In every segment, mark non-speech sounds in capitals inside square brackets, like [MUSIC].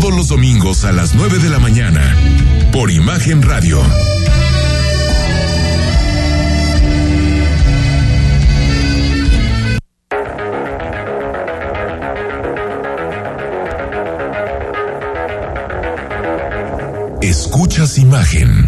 Todos los domingos a las 9 de la mañana. Por Imagen Radio. Escuchas imagen.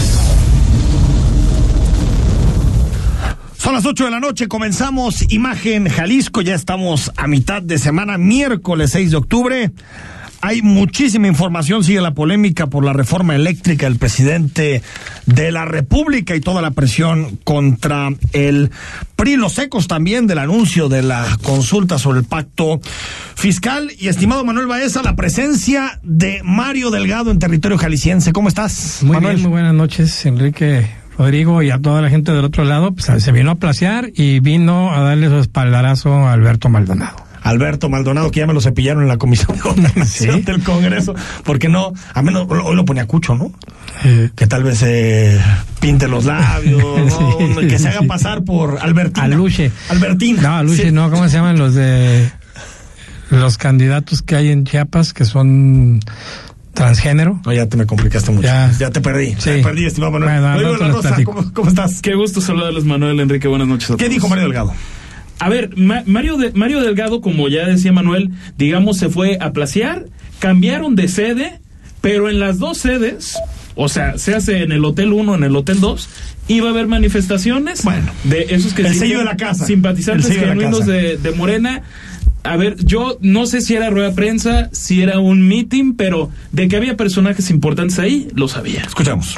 Las 8 de la noche, comenzamos Imagen Jalisco, ya estamos a mitad de semana, miércoles 6 de octubre. Hay muchísima información, sigue la polémica por la reforma eléctrica del presidente de la República y toda la presión contra el PRI, los ecos también del anuncio de la consulta sobre el pacto fiscal. Y estimado Manuel Baeza, la presencia de Mario Delgado en territorio jalisciense. ¿Cómo estás? Muy Manuel? bien, muy buenas noches, Enrique. Rodrigo y a toda la gente del otro lado, pues se vino a placear y vino a darle su espaldarazo a Alberto Maldonado. Alberto Maldonado, que ya me lo cepillaron en la comisión de gobernación ¿Sí? del Congreso, porque no, a menos hoy lo ponía Cucho, ¿no? Eh, Que tal vez eh, pinte los labios, [LAUGHS] ¿no? Sí, que se haga sí. pasar por Albertina. Aluche. Albertina. No, Luche, Sí. no, ¿cómo se llaman los de los candidatos que hay en Chiapas que son transgénero? No, ya te me complicaste mucho. Ya, Ya. te perdí. Sí. Te perdí, estimado Manuel. Bueno, de la Rosa. ¿cómo, cómo estás? Qué gusto saludarles, Manuel Enrique. Buenas noches a ¿Qué todos. dijo Mario Delgado? A ver, Ma- Mario, de- Mario Delgado, como ya decía Manuel, digamos, se fue a placear, cambiaron de sede, pero en las dos sedes, o sea, se hace en el Hotel 1, en el Hotel 2, iba a haber manifestaciones Bueno. de esos que El se sello de la casa. simpatizantes de genuinos de, de Morena. A ver, yo no sé si era rueda de prensa, si era un meeting, pero de que había personajes importantes ahí, lo sabía. Escuchamos.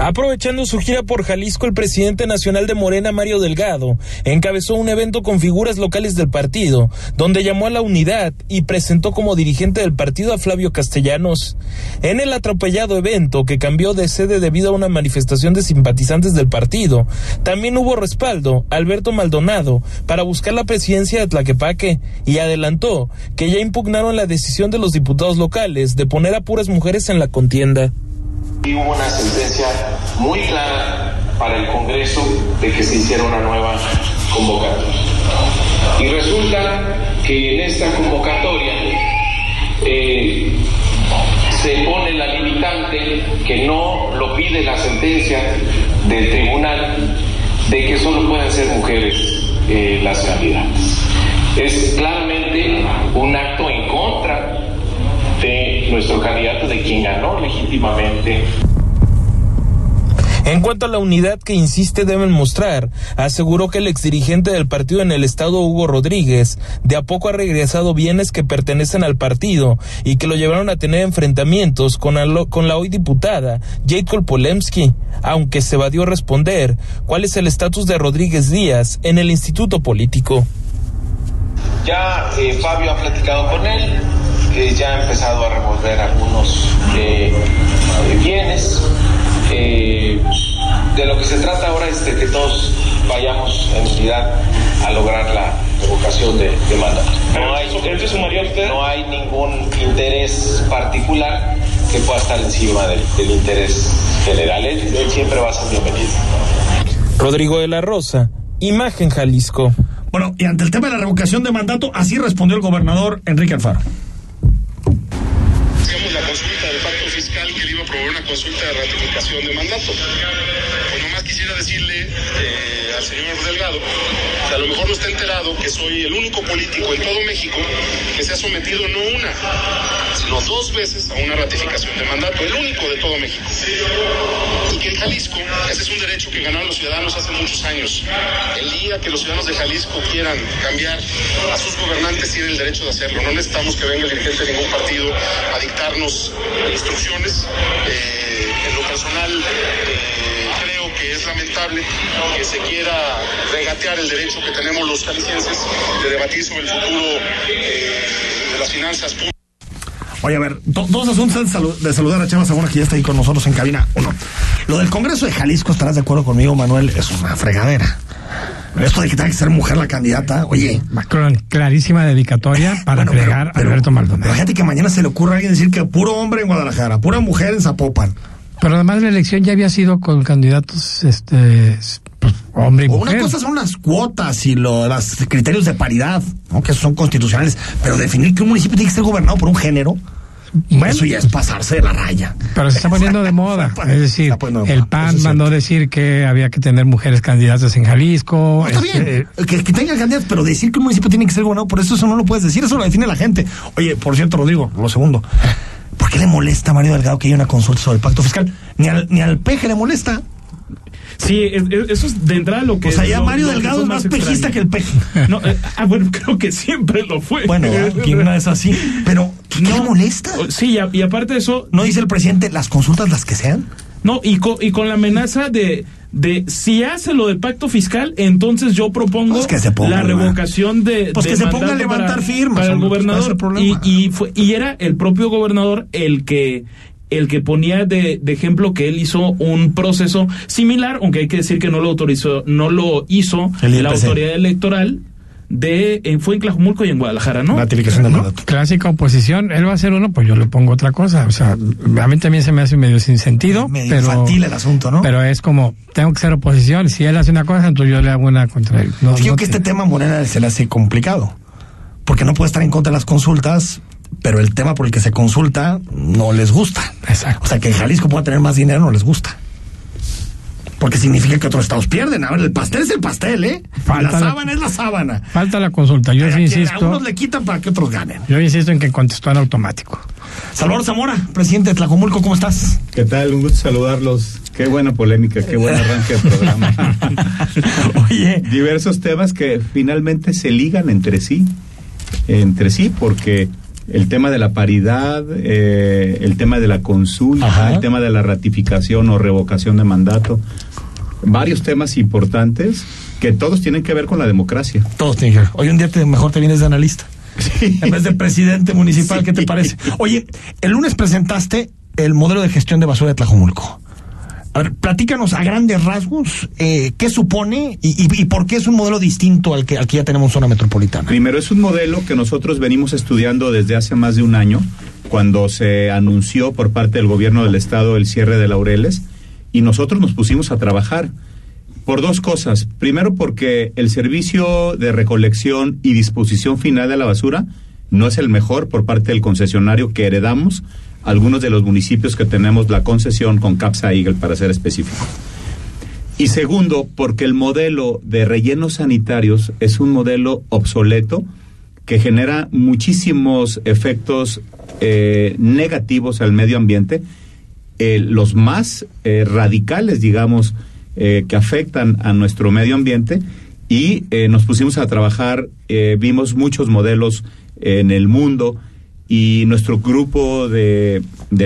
Aprovechando su gira por Jalisco, el presidente nacional de Morena, Mario Delgado, encabezó un evento con figuras locales del partido, donde llamó a la unidad y presentó como dirigente del partido a Flavio Castellanos. En el atropellado evento, que cambió de sede debido a una manifestación de simpatizantes del partido, también hubo respaldo a Alberto Maldonado para buscar la presidencia de Tlaquepaque y adelantó que ya impugnaron la decisión de los diputados locales de poner a puras mujeres en la contienda. Y hubo una sentencia muy clara para el Congreso de que se hiciera una nueva convocatoria. Y resulta que en esta convocatoria eh, se pone la limitante que no lo pide la sentencia del tribunal de que solo pueden ser mujeres eh, las candidatas. Es claramente un acto de nuestro candidato, de quien ganó legítimamente En cuanto a la unidad que insiste deben mostrar, aseguró que el exdirigente del partido en el estado, Hugo Rodríguez, de a poco ha regresado bienes que pertenecen al partido y que lo llevaron a tener enfrentamientos con, con la hoy diputada Jacob Polemski, aunque se evadió responder cuál es el estatus de Rodríguez Díaz en el instituto político. Ya eh, Fabio ha platicado con él, eh, ya ha empezado a revolver algunos eh, bienes. Eh, de lo que se trata ahora es de que todos vayamos en unidad a lograr la revocación de, de mandato. No hay, no hay ningún interés particular que pueda estar encima del, del interés general. Él, él siempre va a ser bienvenido. Rodrigo de la Rosa, Imagen Jalisco. Bueno, y ante el tema de la revocación de mandato, así respondió el gobernador Enrique Alfaro. Consulta del pacto fiscal que le iba a promover una consulta de ratificación de mandato. Quisiera decirle eh, al señor Delgado, que a lo mejor no está enterado que soy el único político en todo México que se ha sometido no una, sino dos veces a una ratificación de mandato, el único de todo México. Y que en Jalisco, ese es un derecho que ganaron los ciudadanos hace muchos años. El día que los ciudadanos de Jalisco quieran cambiar a sus gobernantes, tienen el derecho de hacerlo. No necesitamos que venga el dirigente de ningún partido a dictarnos instrucciones. Eh, en lo personal, eh, que es lamentable que se quiera regatear el derecho que tenemos los jaliscienses de debatir sobre el futuro eh, de las finanzas públicas. Oye, a ver, do- dos asuntos antes de salu- de saludar a Chema Zamora, que ya está ahí con nosotros en cabina. Uno, lo del Congreso de Jalisco, estarás de acuerdo conmigo, Manuel, es una fregadera. Esto de que tenga que ser mujer la candidata, oye. Macron, clarísima dedicatoria para bueno, pero- a Alberto Maldonado. Fíjate que mañana se le ocurre a alguien decir que puro hombre en Guadalajara, pura mujer en Zapopan. Pero además la elección ya había sido con candidatos, este, pues, hombre y mujer. Una cosa son las cuotas y lo- los criterios de paridad, ¿no? que son constitucionales, pero definir que un municipio tiene que ser gobernado por un género, Bueno. eso ya es pasarse de la raya. Pero se está poniendo de moda. Es decir, de el PAN es mandó cierto. decir que había que tener mujeres candidatas en Jalisco. Está este, bien, que, que tenga candidatos, pero decir que un municipio tiene que ser gobernado, por eso eso no lo puedes decir, eso lo define la gente. Oye, por cierto, Rodrigo, lo segundo, ¿por qué le molesta a Mario Delgado que haya una consulta sobre el pacto fiscal? Ni al, ni al peje le molesta. Sí, es- es- eso es de entrada lo que O sea, ya Mario lo Delgado es más pejista que el peje. No, eh, ah, bueno, [LAUGHS] creo que siempre lo fue. Bueno, una es así, pero ¿qué, qué le molesta? Sí, y, a- y aparte de eso, ¿No dice el presidente las consultas las que sean? No, y con, y con la amenaza de, de si hace lo del pacto fiscal, entonces yo propongo Pues que se ponga, la revocación de. Pues de que se ponga a levantar firmas, Para el pues, ¿cuál es gobernador. Y, y, fue, y era el propio gobernador el que el que ponía de, de ejemplo que él hizo un proceso similar, aunque hay que decir que no lo autorizó, no lo hizo la autoridad electoral de eh, fue en Tlajumulco y en Guadalajara, ¿no? Ratificación de mandato. Clásica oposición, él va a hacer uno, pues yo le pongo otra cosa. O sea, a mí también se me hace medio sin sentido. Medio pero, infantil el asunto, ¿no? Pero es como, tengo que ser oposición. Si él hace una cosa, entonces yo le hago una contra él. No, Es que yo no que te- este tema Morena se le hace complicado. Porque no puede estar en contra de las consultas, pero el tema por el que se consulta no les gusta. Exacto. O sea, que Jalisco pueda tener más dinero no les gusta. Porque significa que otros estados pierden. A ver, el pastel es el pastel, ¿eh? Falta la la- sábana es la sábana. Falta la consulta. Yo sí quien- A insisto. unos le quitan para que otros ganen. Yo insisto en que contestó en automático. Salvador Zamora, presidente de Tlajomulco, ¿cómo estás? ¿Qué tal? Un gusto saludarlos. Qué buena polémica, qué buen arranque de programa. [LAUGHS] Oye, Diversos temas que finalmente se ligan entre sí, entre sí, porque el tema de la paridad, eh, el tema de la consulta, Ajá. el tema de la ratificación o revocación de mandato, varios temas importantes que todos tienen que ver con la democracia. todos tienen que ver. Hoy un día te, mejor te vienes de analista. En vez de presidente municipal, ¿qué te parece? Oye, el lunes presentaste el modelo de gestión de basura de Tlajomulco. A ver, platícanos a grandes rasgos eh, qué supone y, y- y por qué es un modelo distinto al que, al que ya tenemos en zona metropolitana. Primero, es un modelo que nosotros venimos estudiando desde hace más de un año, cuando se anunció por parte del gobierno del estado el cierre de Laureles, y nosotros nos pusimos a trabajar por dos cosas. Primero, porque el servicio de recolección y disposición final de la basura no es el mejor por parte del concesionario que heredamos algunos de los municipios que tenemos la concesión con Capsa Eagle, para ser específico. Y segundo, porque el modelo de rellenos sanitarios es un modelo obsoleto que genera muchísimos efectos eh, negativos al medio ambiente, eh, los más eh, radicales, digamos, eh, que afectan a nuestro medio ambiente y nos pusimos a trabajar, vimos muchos modelos en el mundo y nuestro grupo de,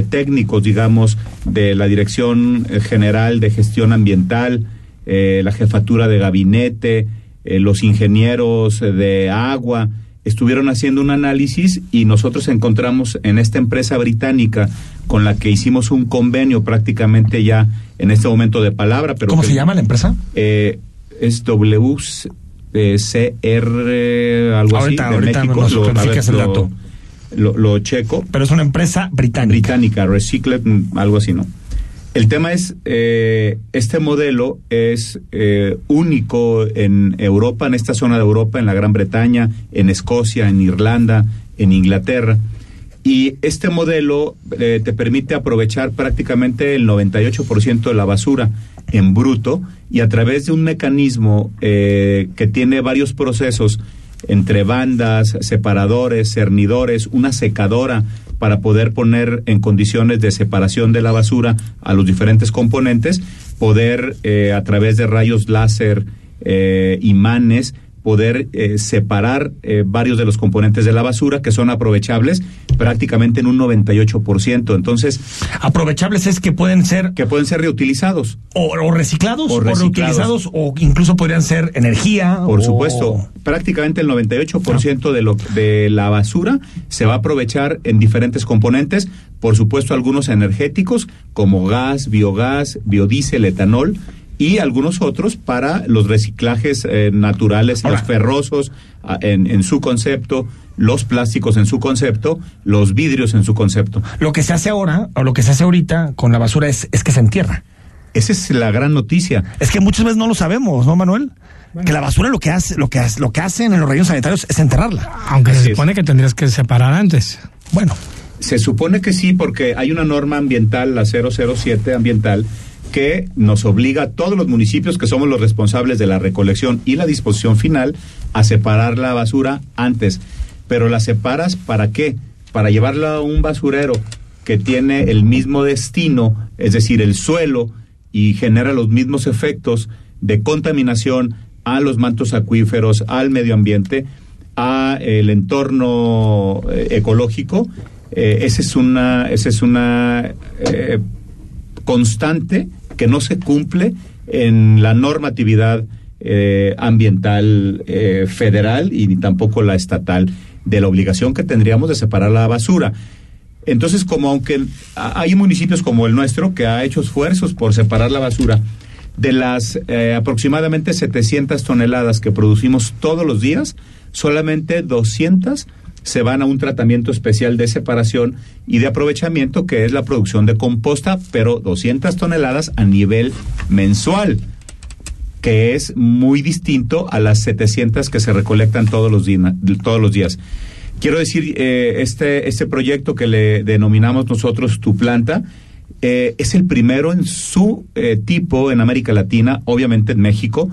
técnicos, digamos, de la Dirección General de Gestión Ambiental, la jefatura de gabinete, los ingenieros de agua, estuvieron haciendo un análisis y nosotros encontramos en esta empresa británica con la que hicimos un convenio prácticamente ya en este momento de palabra. Pero ¿Cómo que- se llama la empresa? eh, es WCR, algo Ahorita- así, de ahorita México. nos Lo- el dato. Lo, lo checo. Pero es una empresa británica. Británica, Recycled, mm, algo así, ¿no? El tema es, eh, este modelo es eh, único en Europa, en esta zona de Europa, en la Gran Bretaña, en Escocia, en Irlanda, en Inglaterra. Y este modelo eh, te permite aprovechar prácticamente el 98% de la basura en bruto y a través de un mecanismo eh, que tiene varios procesos entre bandas, separadores, cernidores, una secadora para poder poner en condiciones de separación de la basura a los diferentes componentes, poder eh, a través de rayos láser, eh, imanes, poder eh, separar eh, varios de los componentes de la basura que son aprovechables prácticamente en un 98%. Entonces, aprovechables es que pueden ser que pueden ser reutilizados o, o reciclados O reutilizados o incluso podrían ser energía. Por o- supuesto, prácticamente el 98% de lo de la basura se va a aprovechar en diferentes componentes, por supuesto algunos energéticos como gas, biogás, biodiesel, etanol y algunos otros para los reciclajes eh, naturales, Ahora. los ferrosos ah, en, en su concepto, los plásticos en su concepto, los vidrios en su concepto. Lo que se hace ahora o lo que se hace ahorita con la basura es, es que se entierra. Esa es la gran noticia. Es que muchas veces no lo sabemos, ¿no, Manuel? Que la basura lo que hace, lo que hace, lo que hacen en los rellenos sanitarios es enterrarla. Aunque Así se es. supone que tendrías que separar antes. Bueno, Se supone que sí, porque hay una norma ambiental, la 007 ambiental, que nos obliga a todos los municipios que somos los responsables de la recolección y la disposición final a separar la basura antes. Pero la separas para qué? Para llevarla a un basurero que tiene el mismo destino, es decir, el suelo, y genera los mismos efectos de contaminación a los mantos acuíferos, al medio ambiente, a el entorno eh, ecológico. Eh, esa es una, esa es una eh, constante que no se cumple en la normatividad eh, ambiental eh, federal y ni tampoco la estatal de la obligación que tendríamos de separar la basura. Entonces, como aunque hay municipios como el nuestro que ha hecho esfuerzos por separar la basura, de las eh, aproximadamente 700 toneladas que producimos todos los días, solamente 200 se van a un tratamiento especial de separación y de aprovechamiento que es la producción de composta, pero 200 toneladas a nivel mensual que es muy distinto a las 700 que se recolectan todos los, todos los días. Quiero decir, eh, este, este proyecto que le denominamos nosotros Tu Planta, eh, es el primero en su eh, tipo en América Latina, obviamente en México,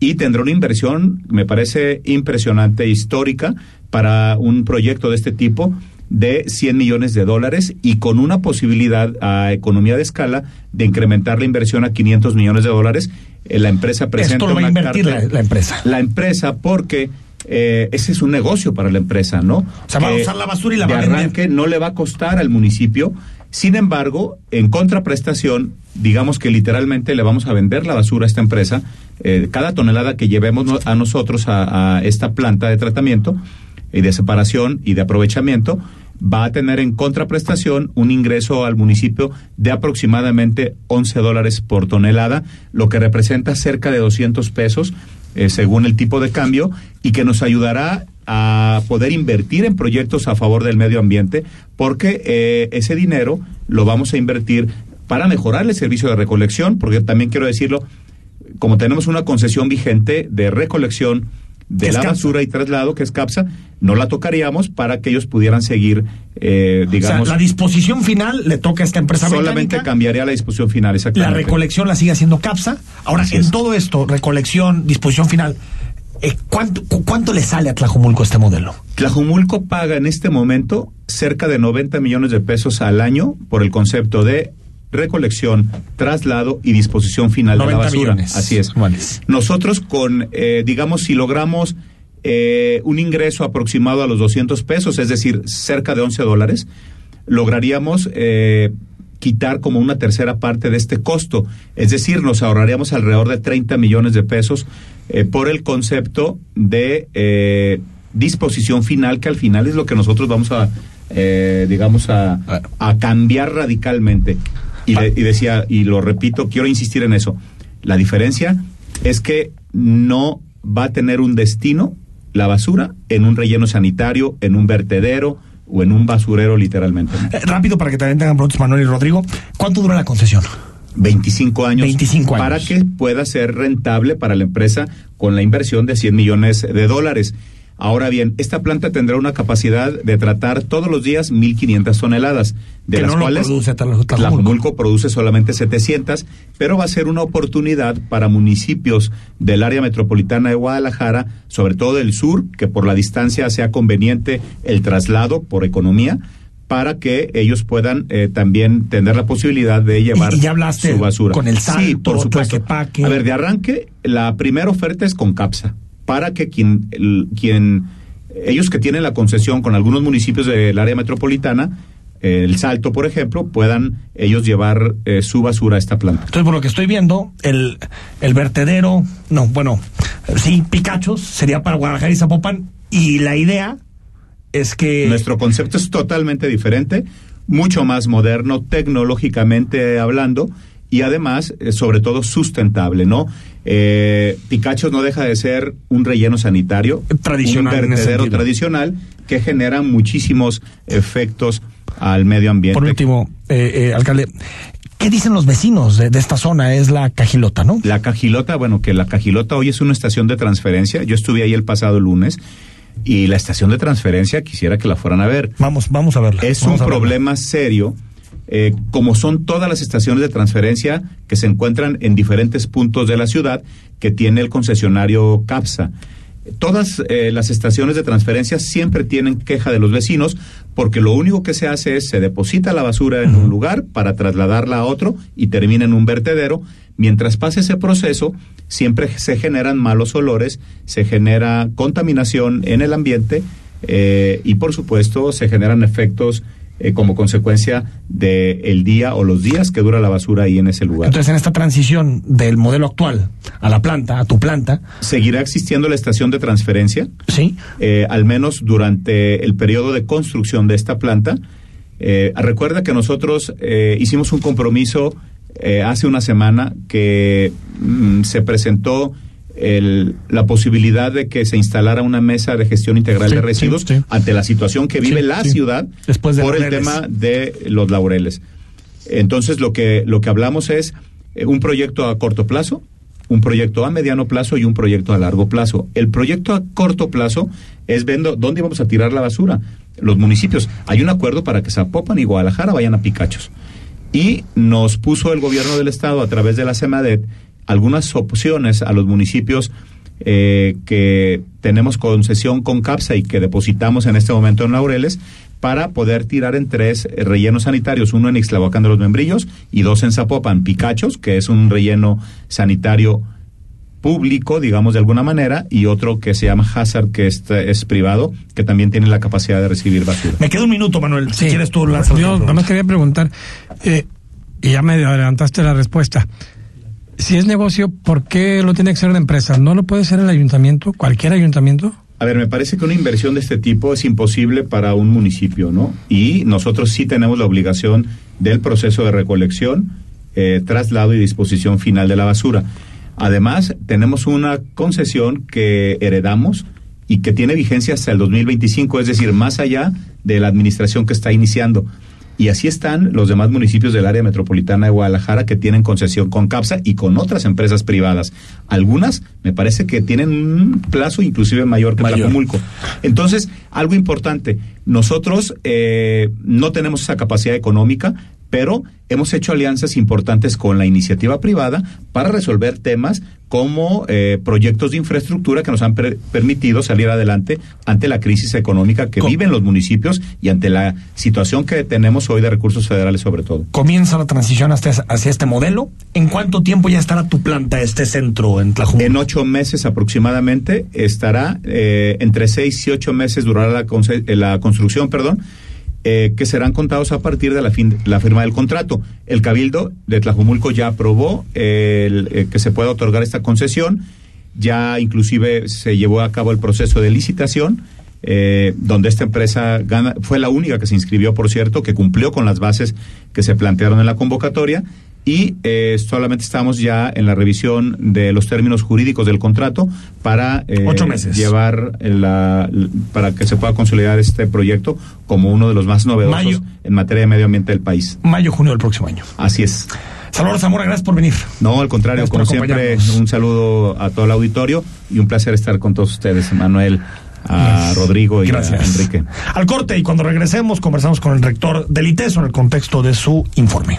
y tendrá una inversión, me parece impresionante, histórica, para un proyecto de este tipo de 100 millones de dólares y con una posibilidad a economía de escala de incrementar la inversión a 500 millones de dólares. Eh, la empresa presenta esto lo va a invertir la, carta- la empresa. la empresa porque eh, ese es un negocio para la empresa, ¿no? O sea, va a usar la basura y la de va a arranque no le va a costar al municipio. Sin embargo, en contraprestación, digamos que literalmente le vamos a vender la basura a esta empresa. eh, cada tonelada que llevemos a nosotros a, a esta planta de tratamiento y de separación y de aprovechamiento va a tener en contraprestación un ingreso al municipio de aproximadamente 11 dólares por tonelada, lo que representa cerca de 200 pesos eh, según el tipo de cambio y que nos ayudará a poder invertir en proyectos a favor del medio ambiente porque eh, ese dinero lo vamos a invertir para mejorar el servicio de recolección, porque también quiero decirlo, como tenemos una concesión vigente de recolección de ¿Qué es la CAPSA? basura y traslado, que es CAPSA, no la tocaríamos para que ellos pudieran seguir, eh, digamos, o sea, la disposición final le toca a esta empresa solamente cambiaría la disposición final, La exactamente. recolección la sigue haciendo CAPSA. Ahora, Así en es. todo esto, recolección, disposición final, eh, ¿cuánto, cu- ¿cuánto le sale a Tlajomulco este modelo? Tlajumulco paga en este momento cerca de 90 millones de pesos al año por el concepto de recolección, traslado y disposición final de la 90 basura. millones Así es. Nosotros con, eh, digamos, si logramos eh, un ingreso aproximado a los 200 pesos, es decir, cerca de 11 dólares, lograríamos eh, quitar como una tercera parte de este costo. Es decir, nos ahorraríamos alrededor de 30 millones de pesos eh, por el concepto de eh, disposición final, que al final es lo que nosotros vamos a, eh, digamos, a, a cambiar radicalmente. Y, de- y decía, y lo repito, quiero insistir en eso. La diferencia es que no va a tener un destino la basura en un relleno sanitario, en un vertedero o en un basurero literalmente. Eh, rápido para que también tengan preguntas Manuel y Rodrigo. ¿Cuánto dura la concesión? 25 años, 25 años. para que pueda ser rentable para la empresa con la inversión de 100 millones de dólares. Ahora bien, esta planta tendrá una capacidad de tratar todos los días 1.500 toneladas, de Que las no cuales produce Tlajumulco. Produce solamente 700, pero va a ser una oportunidad para municipios del área metropolitana de Guadalajara, sobre todo del sur, que por la distancia sea conveniente el traslado por economía, para que ellos puedan eh, también tener la posibilidad de llevar y ya hablaste su basura. con el Sí, Salto, por supuesto. Tlaquepaque. A ver, de arranque, la primera oferta es con CAPSA, para que quien, el- quien ellos que tienen la concesión con algunos municipios del área metropolitana, el Salto, por ejemplo, puedan ellos llevar eh, su basura a esta planta. Entonces, por lo que estoy viendo, el, el vertedero, no, bueno, sí, Picachos sería para Guadalajara y Zapopan. Y la idea es que. Nuestro concepto es totalmente diferente, mucho más moderno, tecnológicamente hablando, y además, eh, sobre todo, sustentable, ¿no? Eh, Picachos no deja de ser un relleno sanitario, Tradicional un vertedero tradicional que genera muchísimos efectos al medio ambiente. Por último, eh, eh, alcalde, ¿qué dicen los vecinos de, de esta zona? Es la Cajilota, ¿no? La Cajilota, bueno, que la Cajilota hoy es una estación de transferencia. Yo estuve ahí el pasado lunes y la estación de transferencia quisiera que la fueran a ver. Vamos, vamos a verla. Es Vamos un problema serio, eh, como son todas las estaciones de transferencia que se encuentran en diferentes puntos de la ciudad que tiene el concesionario CAPSA. Todas eh, las estaciones de transferencia siempre tienen queja de los vecinos porque lo único que se hace es se deposita la basura en un lugar para trasladarla a otro y termina en un vertedero. Mientras pasa ese proceso, siempre se generan malos olores, se genera contaminación en el ambiente eh, y por supuesto se generan efectos eh, como consecuencia del el día o los días que dura la basura ahí en ese lugar. Entonces, en esta transición del modelo actual a la planta, a tu planta, Seguirá existiendo la estación de transferencia, sí, eh, al menos durante el periodo de construcción de esta planta. Eh, recuerda que nosotros eh, hicimos un compromiso eh, hace una semana que mm, se presentó el- la posibilidad de que se instalara una mesa de gestión integral Sí, de residuos sí, sí. ante la situación que vive la ciudad Después de por el tema de los laureles. Entonces lo que lo que hablamos es eh, un proyecto a corto plazo, un proyecto a mediano plazo y un proyecto a largo plazo. El proyecto a corto plazo es viendo dónde vamos a tirar la basura. Los municipios, hay un acuerdo para que Zapopan y Guadalajara vayan a Picachos. Y nos puso el gobierno del estado a través de la CEMADET algunas opciones a los municipios eh, que tenemos concesión con CAPSA y que depositamos en este momento en Laureles para poder tirar en tres rellenos sanitarios, uno en Ixtlahuacán de los Membrillos y dos en Zapopan, Picachos, que es un relleno sanitario público, digamos de alguna manera, y otro que se llama Hazard, que es, es privado, que también tiene la capacidad de recibir basura. me queda un minuto, Manuel. Si quieres tú lanzas otra Yo nada más quería preguntar, eh, y ya me adelantaste la respuesta. Si es negocio, ¿por qué lo tiene que ser una empresa? ¿No lo puede ser el ayuntamiento, cualquier ayuntamiento? A ver, me parece que una inversión de este tipo es imposible para un municipio, ¿no? Y nosotros sí tenemos la obligación del proceso de recolección, eh, traslado y disposición final de la basura. Además, tenemos una concesión que heredamos y que tiene vigencia hasta el 2025, es decir, más allá de la administración que está iniciando. Y así están los demás municipios del área metropolitana de Guadalajara que tienen concesión con CAPSA y con otras empresas privadas. Algunas me parece que tienen un plazo inclusive mayor que Mayor. Tlajomulco. Entonces, algo importante, nosotros eh, no tenemos esa capacidad económica, pero hemos hecho alianzas importantes con la iniciativa privada para resolver temas como eh, proyectos de infraestructura que nos han per- permitido salir adelante ante la crisis económica que viven los municipios y ante la situación que tenemos hoy de recursos federales sobre todo. Comienza la transición hasta, hacia este modelo. ¿En cuánto tiempo ya estará tu planta, este centro en Tlajumulco? En ocho meses aproximadamente estará, eh, entre seis y ocho meses durará la, la construcción, perdón, eh, que serán contados a partir de la, fin- la firma del contrato. El Cabildo de Tlajumulco ya aprobó el, eh, que se pueda otorgar esta concesión, ya inclusive se llevó a cabo el proceso de licitación. eh, donde esta empresa gana, fue la única que se inscribió, por cierto, que cumplió con las bases que se plantearon en la convocatoria y eh, solamente estamos ya en la revisión de los términos jurídicos del contrato para eh, Ocho meses. llevar la, para que se pueda consolidar este proyecto como uno de los más novedosos Mayo. en materia de medio ambiente del país. Mayo, junio del próximo año. Así es. Salvador Zamora, gracias por venir. No, al contrario, Gracias como siempre, un saludo a todo el auditorio y un placer estar con todos ustedes, Manuel, a Rodrigo y Gracias. a Enrique. Al corte y cuando regresemos conversamos con el rector del ITESO en el contexto de su informe.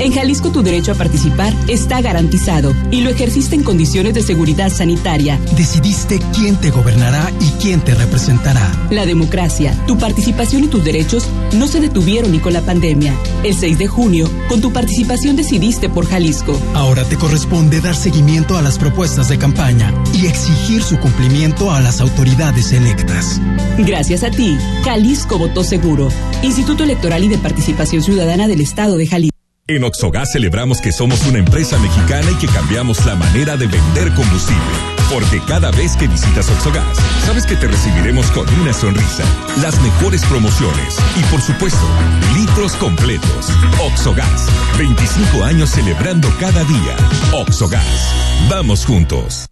En Jalisco tu derecho a participar está garantizado y lo ejerciste en condiciones de seguridad sanitaria. Decidiste quién te gobernará y quién te representará. La democracia, tu participación y tus derechos no se detuvieron ni con la pandemia. El 6 de junio, con tu participación decidiste por Jalisco. Ahora te corresponde dar seguimiento a las propuestas de campaña y exigir su cumplimiento a las autoridades electas. Gracias a ti, Jalisco votó seguro. Instituto Electoral y de Participación Ciudadana del Estado de Jalisco. En Oxogas celebramos que somos una empresa mexicana y que cambiamos la manera de vender combustible. Porque cada vez que visitas Oxogas, sabes que te recibiremos con una sonrisa, las mejores promociones y por supuesto, litros completos. Oxogas, 25 años celebrando cada día. Oxogas, vamos juntos.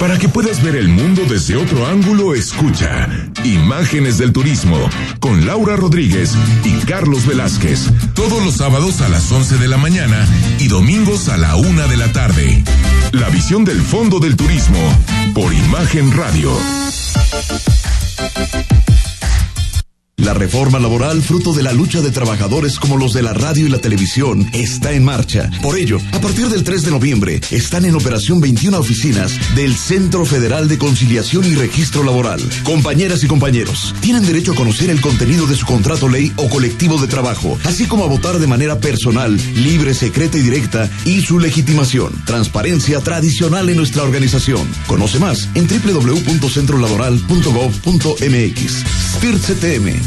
Para que puedas ver el mundo desde otro ángulo, escucha Imágenes del Turismo con Laura Rodríguez y Carlos Velázquez. Todos los sábados a las 11 de la mañana y domingos a la una de la tarde. La visión del fondo del turismo por Imagen Radio. La reforma laboral, fruto de la lucha de trabajadores como los de la radio y la televisión, está en marcha. Por ello, a partir del 3 de noviembre, están en operación 21 oficinas del Centro Federal de Conciliación y Registro Laboral. Compañeras y compañeros, tienen derecho a conocer el contenido de su contrato ley o colectivo de trabajo, así como a votar de manera personal, libre, secreta y directa, y su legitimación. Transparencia tradicional en nuestra organización. Conoce más en www.centrolaboral.gov.mx. CTM,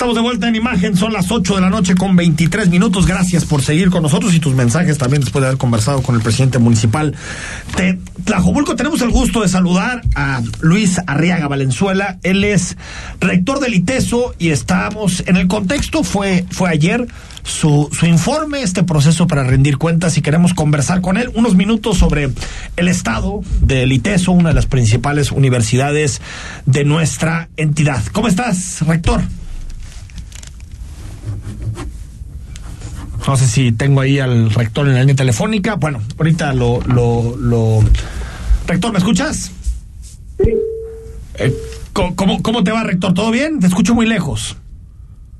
Estamos de vuelta en imagen, son las 8 de la noche con 23 minutos. Gracias por seguir con nosotros y tus mensajes también después de haber conversado con el presidente municipal de Tlajomulco. Tenemos el gusto de saludar a Luis Arriaga Valenzuela. Él es rector del ITESO y estamos en el contexto, fue, fue ayer su, su informe, este proceso para rendir cuentas y queremos conversar con él unos minutos sobre el estado del ITESO, una de las principales universidades de nuestra entidad. ¿Cómo estás, rector? No sé si tengo ahí al rector en la línea telefónica. Bueno, ahorita lo, lo, lo... Rector, ¿me escuchas? Sí. Eh, ¿cómo, cómo, te va, rector? ¿Todo bien? Te escucho muy lejos.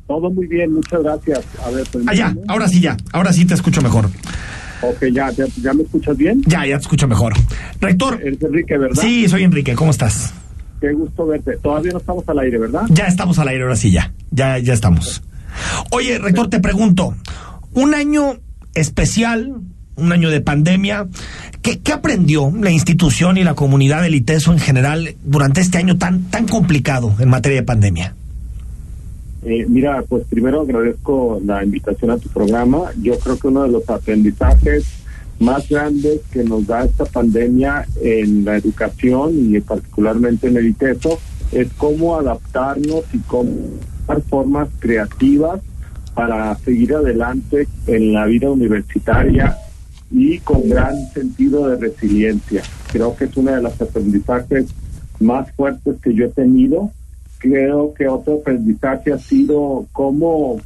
Todo muy bien, muchas gracias. A ver, ah, ya, ahora sí, ya. Ahora sí te escucho mejor. Ok, ya, ya, ya me escuchas bien. Ya, ya te escucho mejor. Rector. Eres Enrique, ¿verdad? Sí, soy Enrique. ¿Cómo estás? Qué gusto verte. Todavía no estamos al aire, ¿verdad? Ya estamos al aire, ahora sí, ya. Ya, ya estamos. Oye, rector, te pregunto. Un año especial, un año de pandemia. ¿Qué, ¿Qué, aprendió la institución y la comunidad del ITESO en general durante este año tan, tan complicado en materia de pandemia? Eh, mira, pues primero agradezco la invitación a tu programa. Yo creo que uno de los aprendizajes más grandes que nos da esta pandemia en la educación y particularmente en el ITESO es cómo adaptarnos y cómo dar formas creativas para seguir adelante en la vida universitaria y con gran sentido de resiliencia. Creo que es una de las aprendizajes más fuertes que yo he tenido. Creo que otro aprendizaje ha sido cómo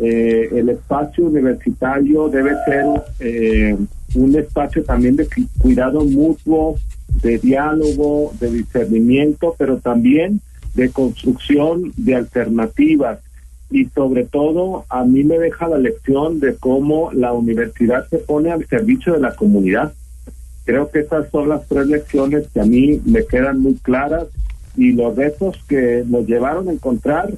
eh, el espacio universitario debe ser eh, un espacio también de cuidado mutuo, de diálogo, de discernimiento, pero también de construcción de alternativas. Y sobre todo, a mí me deja la lección de cómo la universidad se pone al servicio de la comunidad. Creo que esas son las tres lecciones que a mí me quedan muy claras y los retos que nos llevaron a encontrar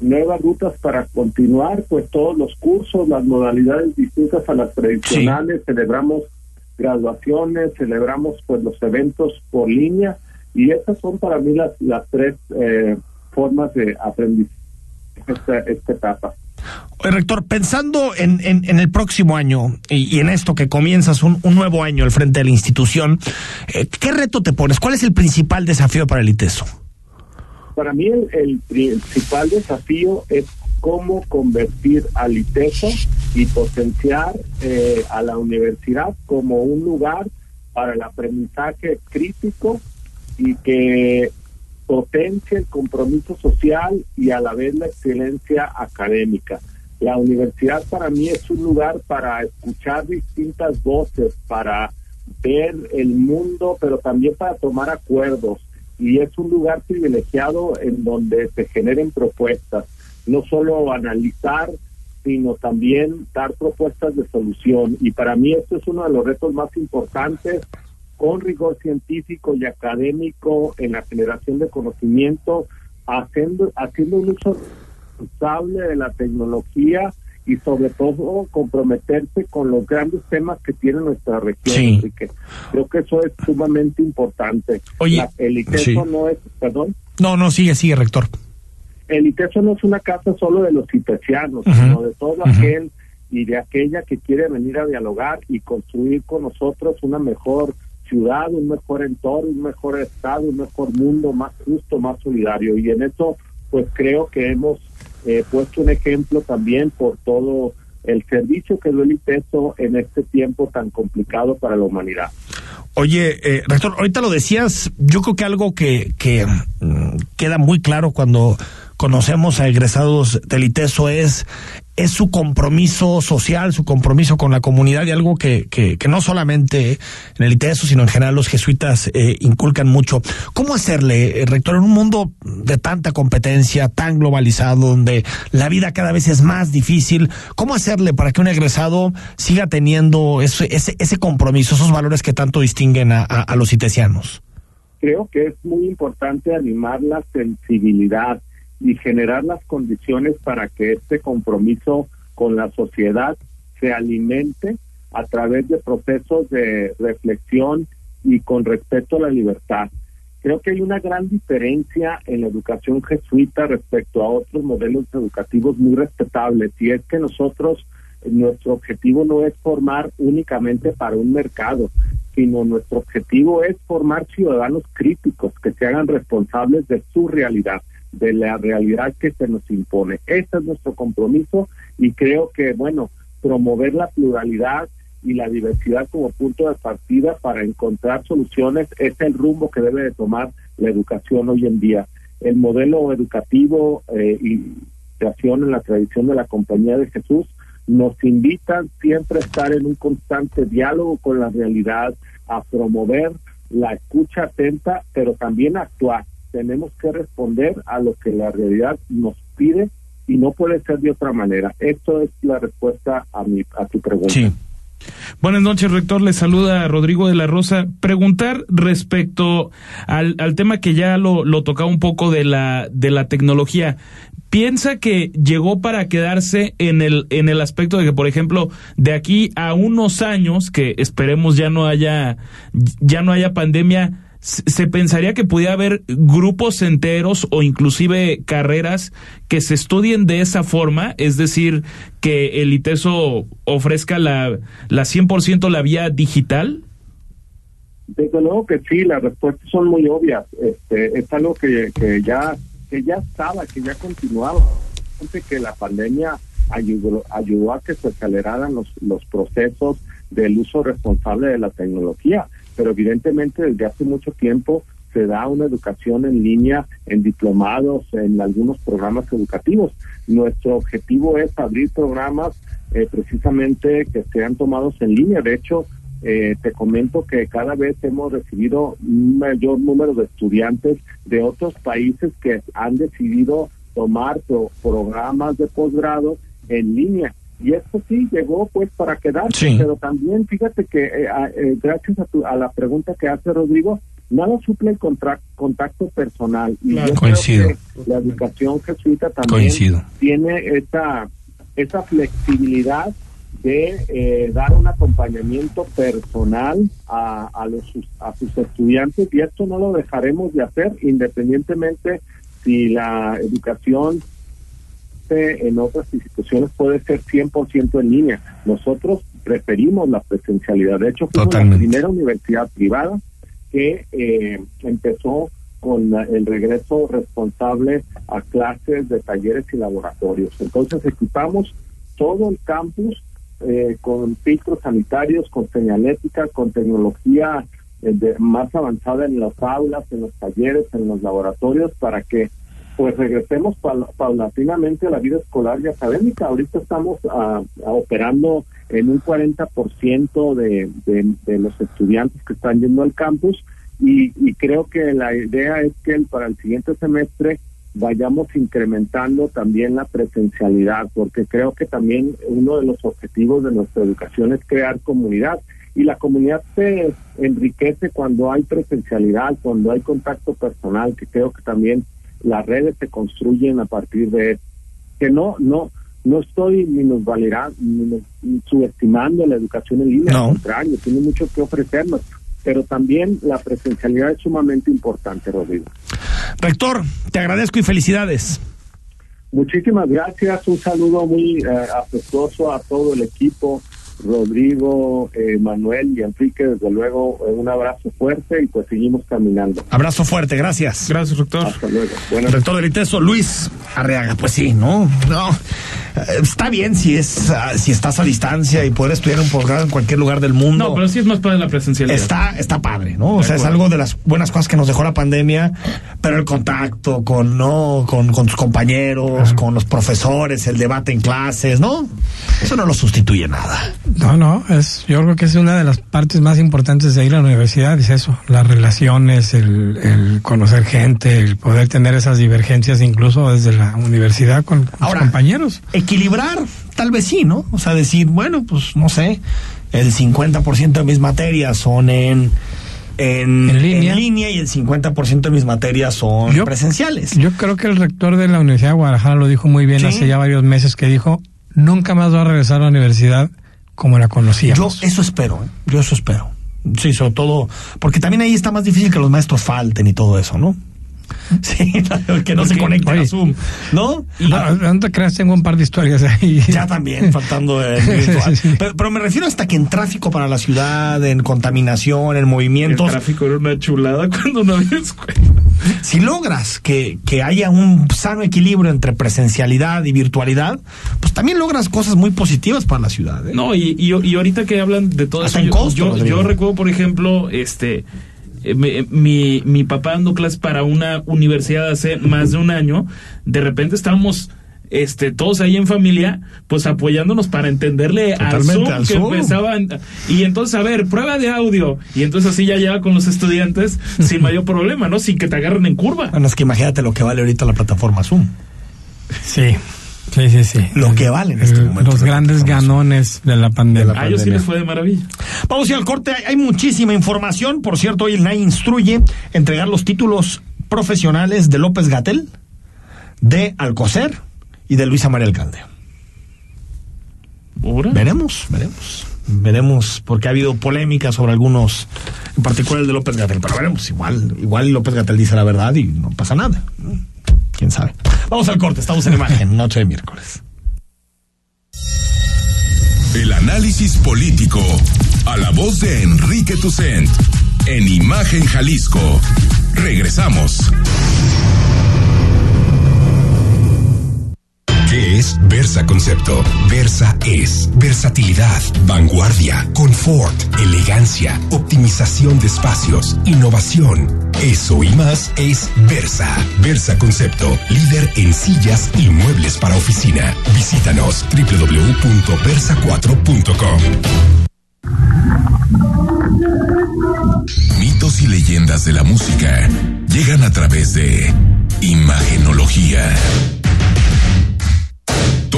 nuevas rutas para continuar, pues todos los cursos, las modalidades distintas a las tradicionales, celebramos graduaciones, celebramos pues los eventos por línea y esas son para mí las, las tres eh, formas de aprendizaje esta, esta etapa. Rector, pensando en, en, el próximo año y, en esto que comienzas un, un, nuevo año al frente de la institución, eh, ¿qué reto te pones? ¿Cuál es el principal desafío para el ITESO? Para mí el, el principal desafío es cómo convertir al ITESO y potenciar eh, a la universidad como un lugar para el aprendizaje crítico y que potencie el compromiso social y a la vez la excelencia académica. La universidad para mí es un lugar para escuchar distintas voces, para ver el mundo, pero también para tomar acuerdos. Y es un lugar privilegiado en donde se generen propuestas, no solo analizar, sino también dar propuestas de solución. Y para mí esto es uno de los retos más importantes con rigor científico y académico en la generación de conocimiento, haciendo, haciendo un uso responsable de la tecnología y sobre todo comprometerse con los grandes temas que tiene nuestra región. Creo que eso es sumamente importante. Oye, el ITESO no es, perdón. No, no, sigue, sigue, rector. El ITESO no es una casa solo de los itesianos, sino de todo aquel y de aquella que quiere venir a dialogar y construir con nosotros una mejor ciudad, un mejor entorno, un mejor estado, un mejor mundo más justo, más solidario. Y en eso, pues creo que hemos eh, puesto un ejemplo también por todo el servicio que dio el ITESO en este tiempo tan complicado para la humanidad. Oye, eh, rector, ahorita lo decías, yo creo que algo que, mm, queda muy claro cuando conocemos a egresados del ITESO es es su compromiso social, su compromiso con la comunidad y algo que, que, no solamente en el ITESO, sino en general los jesuitas eh, inculcan mucho. ¿Cómo hacerle, eh, rector, en un mundo de tanta competencia, tan globalizado, donde la vida cada vez es más difícil, cómo hacerle para que un egresado siga teniendo ese, ese, ese compromiso, esos valores que tanto distinguen a, a los itesianos? Creo que es muy importante animar la sensibilidad y generar las condiciones para que este compromiso con la sociedad se alimente a través de procesos de reflexión y con respeto a la libertad. Creo que hay una gran diferencia en la educación jesuita respecto a otros modelos educativos muy respetables y es que nosotros nuestro objetivo no es formar únicamente para un mercado, sino nuestro objetivo es formar ciudadanos críticos que se hagan responsables de su realidad de la realidad que se nos impone. Este es nuestro compromiso y creo que, bueno, promover la pluralidad y la diversidad como punto de partida para encontrar soluciones es el rumbo que debe de tomar la educación hoy en día. El modelo educativo eh, y creación en la tradición de la Compañía de Jesús nos invitan siempre a estar en un constante diálogo con la realidad, a promover la escucha atenta, pero también a actuar tenemos que responder a lo que la realidad nos pide y no puede ser de otra manera. Esto es la respuesta a mi a tu pregunta. Sí. Buenas noches, rector. Le saluda Rodrigo de la Rosa. Preguntar respecto al, al tema que ya lo, lo tocaba un poco de la, de la tecnología. ¿Piensa que llegó para quedarse en el, en el aspecto de que, por ejemplo, de aquí a unos años, que esperemos ya no haya, ya no haya pandemia, se pensaría que pudiera haber grupos enteros o inclusive carreras que se estudien de esa forma, es decir, que el ITESO ofrezca la, la 100% la vía digital? Desde luego que sí, las respuestas son muy obvias. Este, es algo que, que ya que ya estaba, que ya continuaba. Que la pandemia ayudó, ayudó a que se aceleraran los, los procesos del uso responsable de la tecnología, pero evidentemente desde hace mucho tiempo se da una educación en línea, en diplomados, en algunos programas educativos. Nuestro objetivo es abrir programas eh, precisamente que sean tomados en línea. De hecho, eh, te comento que cada vez hemos recibido un mayor número de estudiantes de otros países que han decidido tomar programas de posgrado en línea. Y esto sí llegó pues para quedarse, pero también fíjate que eh, eh, gracias a, la pregunta que hace Rodrigo, nada suple el contacto personal. Y Coincido. la educación jesuita también tiene esa, esa flexibilidad de eh, dar un acompañamiento personal a, a, los, a sus estudiantes y esto no lo dejaremos de hacer independientemente si la educación en otras instituciones puede ser 100% en línea. Nosotros preferimos la presencialidad. De hecho, fuimos la primera universidad privada que eh, empezó con el regreso responsable a clases de talleres y laboratorios. Entonces equipamos todo el campus eh, con filtros sanitarios, con señalética, con tecnología eh, más avanzada en las aulas, en los talleres, en los laboratorios, para que pues regresemos paulatinamente a la vida escolar y académica. Ahorita estamos ah, operando en un 40% de, de, de los estudiantes que están yendo al campus y creo que la idea es que para el siguiente semestre vayamos incrementando también la presencialidad, porque creo que también uno de los objetivos de nuestra educación es crear comunidad y la comunidad se enriquece cuando hay presencialidad, cuando hay contacto personal, que creo que también las redes se construyen a partir de que no no no estoy ni nos valerá ni subestimando la educación en línea, al contrario, tiene mucho que ofrecernos, pero también la presencialidad es sumamente importante, Rodrigo. Rector, te agradezco y felicidades. Muchísimas gracias, un saludo muy eh, afectuoso a todo el equipo Rodrigo, eh, Manuel y Enrique, desde luego, eh, un abrazo fuerte y pues seguimos caminando. Abrazo fuerte, gracias. Gracias, doctor. Hasta luego. Rector del ITESO, Luis Arreaga, pues sí, ¿no? No. Eh, está bien si es ah, si estás a distancia y puedes estudiar un posgrado en cualquier lugar del mundo. No, pero sí es más padre la presencialidad. Está, está padre, ¿no? O sea, es algo de las buenas cosas que nos dejó la pandemia, pero el contacto con, ¿no? Con, con tus compañeros, con los profesores, el debate en clases, ¿no? Eso no lo sustituye nada. No, no, es, yo creo que es una de las partes más importantes de ir a la universidad, es eso, las relaciones, el, conocer gente, el poder tener esas divergencias incluso desde la universidad con, tus compañeros. Equilibrar, tal vez sí, ¿no? O sea, decir, bueno, pues no sé, el 50% de mis materias son en... En, línea. y el 50% de mis materias son presenciales. Yo creo que el rector de la Universidad de Guadalajara lo dijo muy bien hace ya varios meses que dijo, nunca más va a regresar a la universidad como la conocíamos. Yo eso espero, ¿eh? yo eso espero. Sí, sobre todo, porque también ahí está más difícil que los maestros falten y todo eso, ¿no? [LAUGHS] Sí, [LAUGHS] que no se conecte a Zoom, ¿no? No, no te creas, tengo un par de historias ahí. Ya también, faltando el [LAUGHS] virtual. Pero, me refiero hasta que en tráfico para la ciudad, en contaminación, en movimientos. El tráfico era una chulada cuando no había escuela. Si logras que, que haya un sano equilibrio entre presencialidad y virtualidad, pues también logras cosas muy positivas para la ciudad. ¿eh? No, y, y, ahorita que hablan de todo eso, yo, yo recuerdo, por ejemplo, este eh, mi, mi papá dando clases para una universidad hace más de un año, de repente estábamos este todos ahí en familia pues apoyándonos para entenderle al Zoom, que empezaban y entonces a ver prueba de audio y entonces así ya lleva con los estudiantes sin mayor problema no sin que te agarren en curva bueno es que imagínate lo que vale ahorita la plataforma Zoom sí Sí, sí, sí. Lo que vale en este momento. Los grandes ganones de la pandemia. A ellos sí les fue de maravilla. Vamos a ir al corte. Hay muchísima información. Por cierto, hoy el NAI instruye entregar los títulos profesionales de López Gatel, de Alcocer y de Luisa María Alcalde. Veremos, veremos. Veremos, porque ha habido polémica sobre algunos, en particular el de López Gatel, pero veremos, igual, igual López Gatel dice la verdad y no pasa nada. Quién sabe. Vamos al corte, estamos en imagen, noche de miércoles. El análisis político a la voz de Enrique Tucent en Imagen Jalisco. Regresamos. ¿Qué es Versa Concepto? Versa es versatilidad, vanguardia, confort, elegancia, optimización de espacios, innovación. Eso y más es Versa. Versa Concepto, líder en sillas y muebles para oficina. Visítanos www.versa4.com. Mitos y leyendas de la música llegan a través de Imagenología.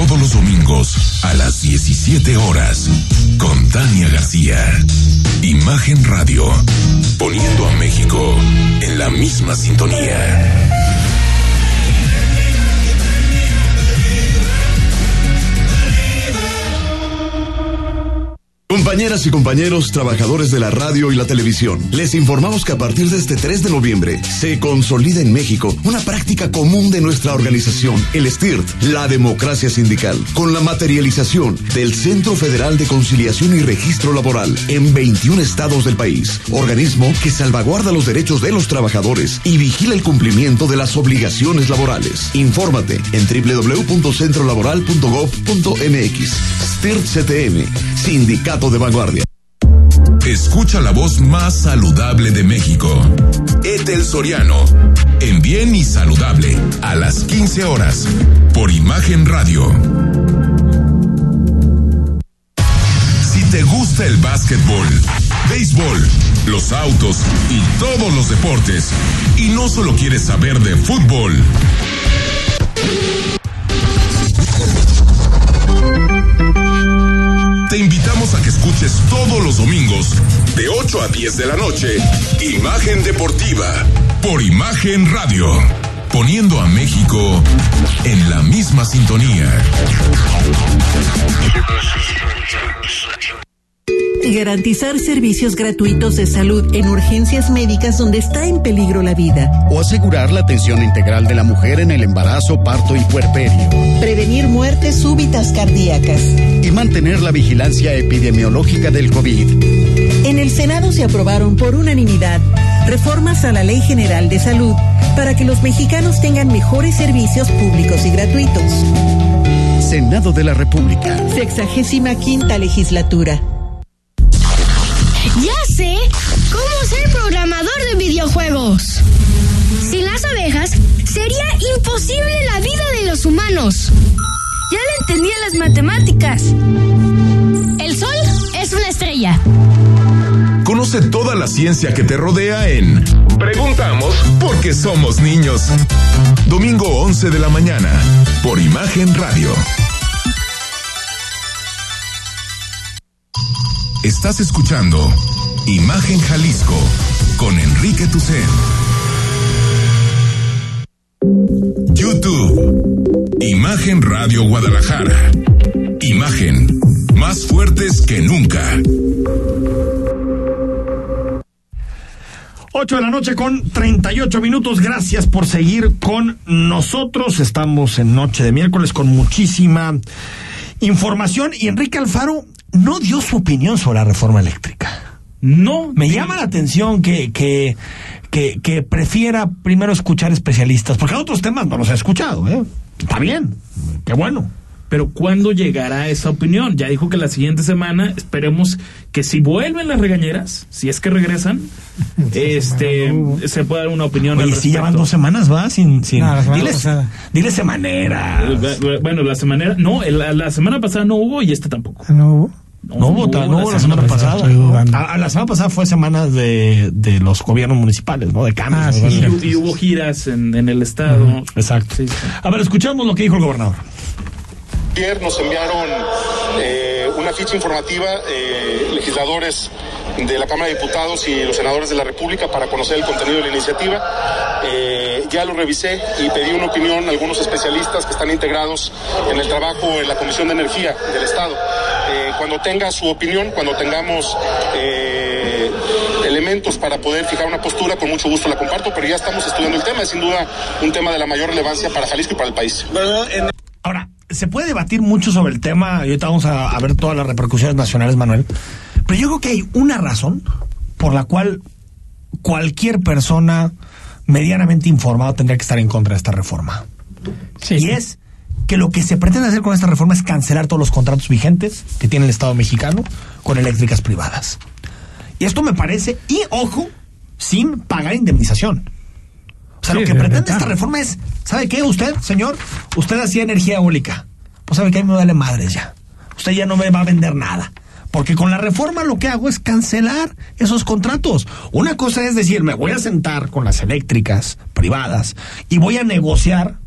Todos los domingos a las 17 horas con Tania García. Imagen Radio, poniendo a México en la misma sintonía. Compañeras y compañeros trabajadores de la radio y la televisión, les informamos que a partir de este 3 de noviembre se consolida en México una práctica común de nuestra organización, el STIRT, la democracia sindical, con la materialización del Centro Federal de Conciliación y Registro Laboral en 21 estados del país, organismo que salvaguarda los derechos de los trabajadores y vigila el cumplimiento de las obligaciones laborales. Infórmate en www.centrolaboral.gov.mx. STIRT CTM, Sindicato de Vanguardia. Escucha la voz más saludable de México. Etel Soriano, en Bien y Saludable, a las 15 horas, por Imagen Radio. Si te gusta el básquetbol, béisbol, los autos y todos los deportes, y no solo quieres saber de fútbol, te invitamos a que escuches todos los domingos de 8 a 10 de la noche Imagen Deportiva por Imagen Radio, poniendo a México en la misma sintonía. Garantizar servicios gratuitos de salud en urgencias médicas donde está en peligro la vida. O asegurar la atención integral de la mujer en el embarazo, parto y puerperio. Prevenir muertes súbitas cardíacas. Y mantener la vigilancia epidemiológica del COVID. En el Senado se aprobaron por unanimidad reformas a la Ley General de Salud para que los mexicanos tengan mejores servicios públicos y gratuitos. Senado de la República. Sexagésima quinta legislatura. Programador de videojuegos. Sin las abejas sería imposible la vida de los humanos. Ya le entendí a las matemáticas. El sol es una estrella. Conoce toda la ciencia que te rodea en Preguntamos porque somos niños. Domingo 11 de la mañana por Imagen Radio. Estás escuchando Imagen Jalisco con Enrique Tucen. YouTube. Imagen Radio Guadalajara. Imagen. Más fuertes que nunca. 8 de la noche con 38 minutos. Gracias por seguir con nosotros. Estamos en noche de miércoles con muchísima información y Enrique Alfaro no dio su opinión sobre la reforma eléctrica. No. Me llama la atención que, que, que, que prefiera primero escuchar especialistas, porque otros temas no los he escuchado, ¿eh? Está bien, qué bueno. Pero ¿cuándo llegará esa opinión? Ya dijo que la siguiente semana esperemos que si vuelven las regañeras, si es que regresan, [LAUGHS] este se pueda dar una opinión. Oye, al si ya van dos semanas, va, sin, sin. No, semana diles, diles semanera. Eh, Bueno, la semana no, el- la, la semana pasada no hubo y este tampoco. No hubo. No hubo, no hubo la semana pasada. A, a la semana pasada fue semana de, de los gobiernos municipales, ¿no? De cambios. Ah, ¿no? sí, Y, hubo giras en, en el estado. Exacto. Sí, sí. A ver, escuchamos lo que dijo el gobernador. Ayer nos enviaron eh, una ficha informativa eh, legisladores de la Cámara de Diputados y los senadores de la República para conocer el contenido de la iniciativa. Eh, ya lo revisé y pedí una opinión a algunos especialistas que están integrados en el trabajo en la Comisión de Energía del Estado. Eh, cuando tenga su opinión, cuando tengamos eh, elementos para poder fijar una postura, con mucho gusto la comparto, pero ya estamos estudiando el tema, es sin duda un tema de la mayor relevancia para Jalisco y para el país. Ahora, se puede debatir mucho sobre el tema, y ahorita vamos a, a ver todas las repercusiones nacionales, Manuel, pero yo creo que hay una razón por la cual cualquier persona medianamente informada tendría que estar en contra de esta reforma. y es que lo que se pretende hacer con esta reforma es cancelar todos los contratos vigentes que tiene el Estado mexicano con eléctricas privadas. Y esto me parece, y ojo, sin pagar indemnización. O sea, Sí, lo que de pretende esta reforma es, ¿sabe qué? Usted, señor, usted hacía energía eólica. Pues sabe que a mí me vale madres ya. Usted ya no me va a vender nada. Porque con la reforma lo que hago es cancelar esos contratos. Una cosa es decir, me voy a sentar con las eléctricas privadas y voy a negociar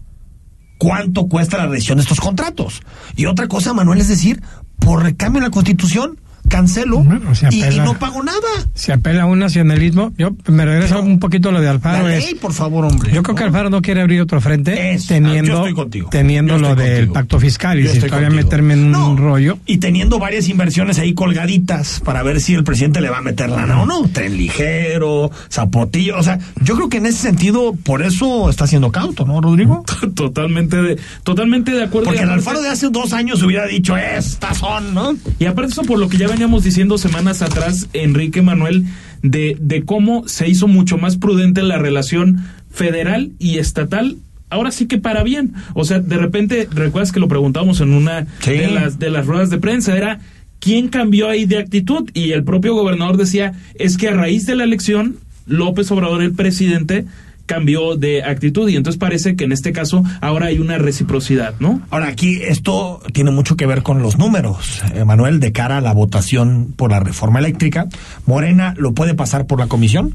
cuánto cuesta la revisión de estos contratos. Y otra cosa, Manuel, es decir, por recambio en la Constitución, cancelo se y, no pago nada. Se apela a un nacionalismo. Yo me regreso un poquito a lo de Alfaro. Es- ley, por favor, hombre. Yo creo que Alfaro no quiere abrir otro frente Es- teniendo, teniendo lo del pacto fiscal. Y si todavía contigo. meterme en un rollo. Y teniendo varias inversiones ahí colgaditas para ver si el presidente le va a meter lana o no. Tren ligero, zapotillo. O sea, yo creo que en ese sentido, por eso está siendo cauto, ¿no, Rodrigo? [LAUGHS] Totalmente de, totalmente de acuerdo. Porque el Alfaro de hace dos años hubiera dicho, estas son, ¿no? Y aparte eso por lo que ya veníamos diciendo semanas atrás, Enrique Manuel, de, de cómo se hizo mucho más prudente la relación federal y estatal. Ahora sí que para bien. O sea, de repente, recuerdas que lo preguntábamos en una Sí. de, las, de las ruedas de prensa, era quién cambió ahí de actitud. Y el propio gobernador decía, es que a raíz de la elección, López Obrador, el presidente, cambió de actitud. Y entonces parece que en este caso ahora hay una reciprocidad, ¿no? Ahora, aquí esto tiene mucho que ver con los números, Manuel, de cara a la votación por la reforma eléctrica. Morena lo puede pasar por la comisión,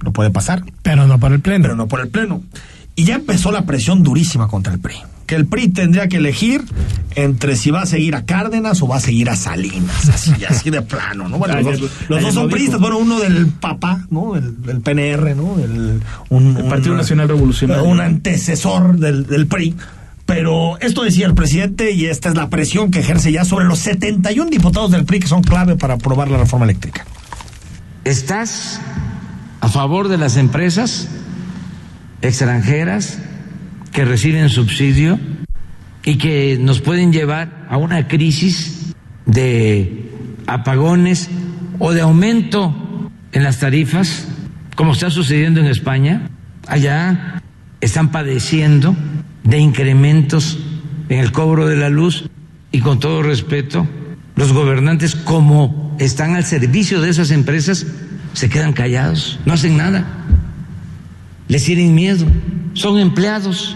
lo puede pasar, Pero no por el pleno. pero no por el Pleno. Y ya empezó la presión durísima contra el PRI. Que el PRI tendría que elegir entre si va a seguir a Cárdenas o va a seguir a Salinas. Así, [LAUGHS] así de plano, ¿no? Bueno, los, Ayer- dos, los ayer dos son priistas. Bueno, uno del papá, ¿no? Del, del PNR, ¿no? El, un, El Partido un- Nacional Revolucionario. Un antecesor del, del PRI. Pero esto decía el presidente y esta es la presión que ejerce ya sobre los 71 diputados del PRI que son clave para aprobar la reforma eléctrica. ¿Estás a favor de las empresas extranjeras que reciben subsidio y que nos pueden llevar a una crisis de apagones o de aumento en las tarifas, como está sucediendo en España? Allá están padeciendo de incrementos en el cobro de la luz y con todo respeto, los gobernantes como están al servicio de esas empresas se quedan callados, no hacen nada, les tienen miedo, son empleados,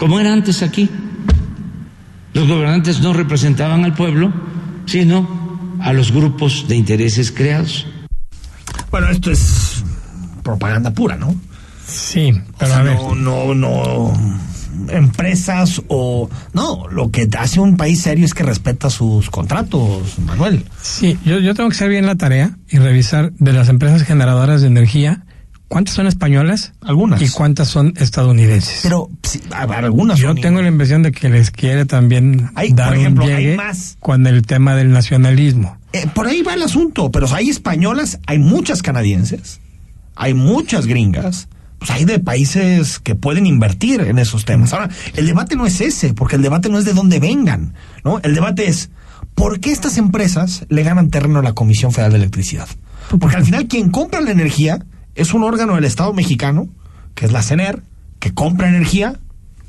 como era antes aquí. Los gobernantes no representaban al pueblo, sino a los grupos de intereses creados. Bueno, esto es propaganda pura, ¿no? Sí, O pero sea, a ver. no, no, no empresas o no, lo que hace un país serio es que respeta sus contratos, Manuel. Sí, yo, yo tengo que hacer bien la tarea y revisar de las empresas generadoras de energía cuántas son españolas Algunas. y cuántas son estadounidenses. Pero sí, algunas yo son- tengo la impresión de que les quiere también Hay, dar por ejemplo, un hay más. con el tema del nacionalismo. Eh, por ahí va el asunto, pero hay españolas, hay muchas canadienses, hay muchas gringas, pues hay de países que pueden invertir en esos temas. Ahora, el debate no es ese, porque el debate no es de dónde vengan, ¿no? El debate es, ¿por qué estas empresas le ganan terreno a la Comisión Federal de Electricidad? Porque al final quien compra la energía es un órgano del Estado mexicano, que es la CENER, que compra energía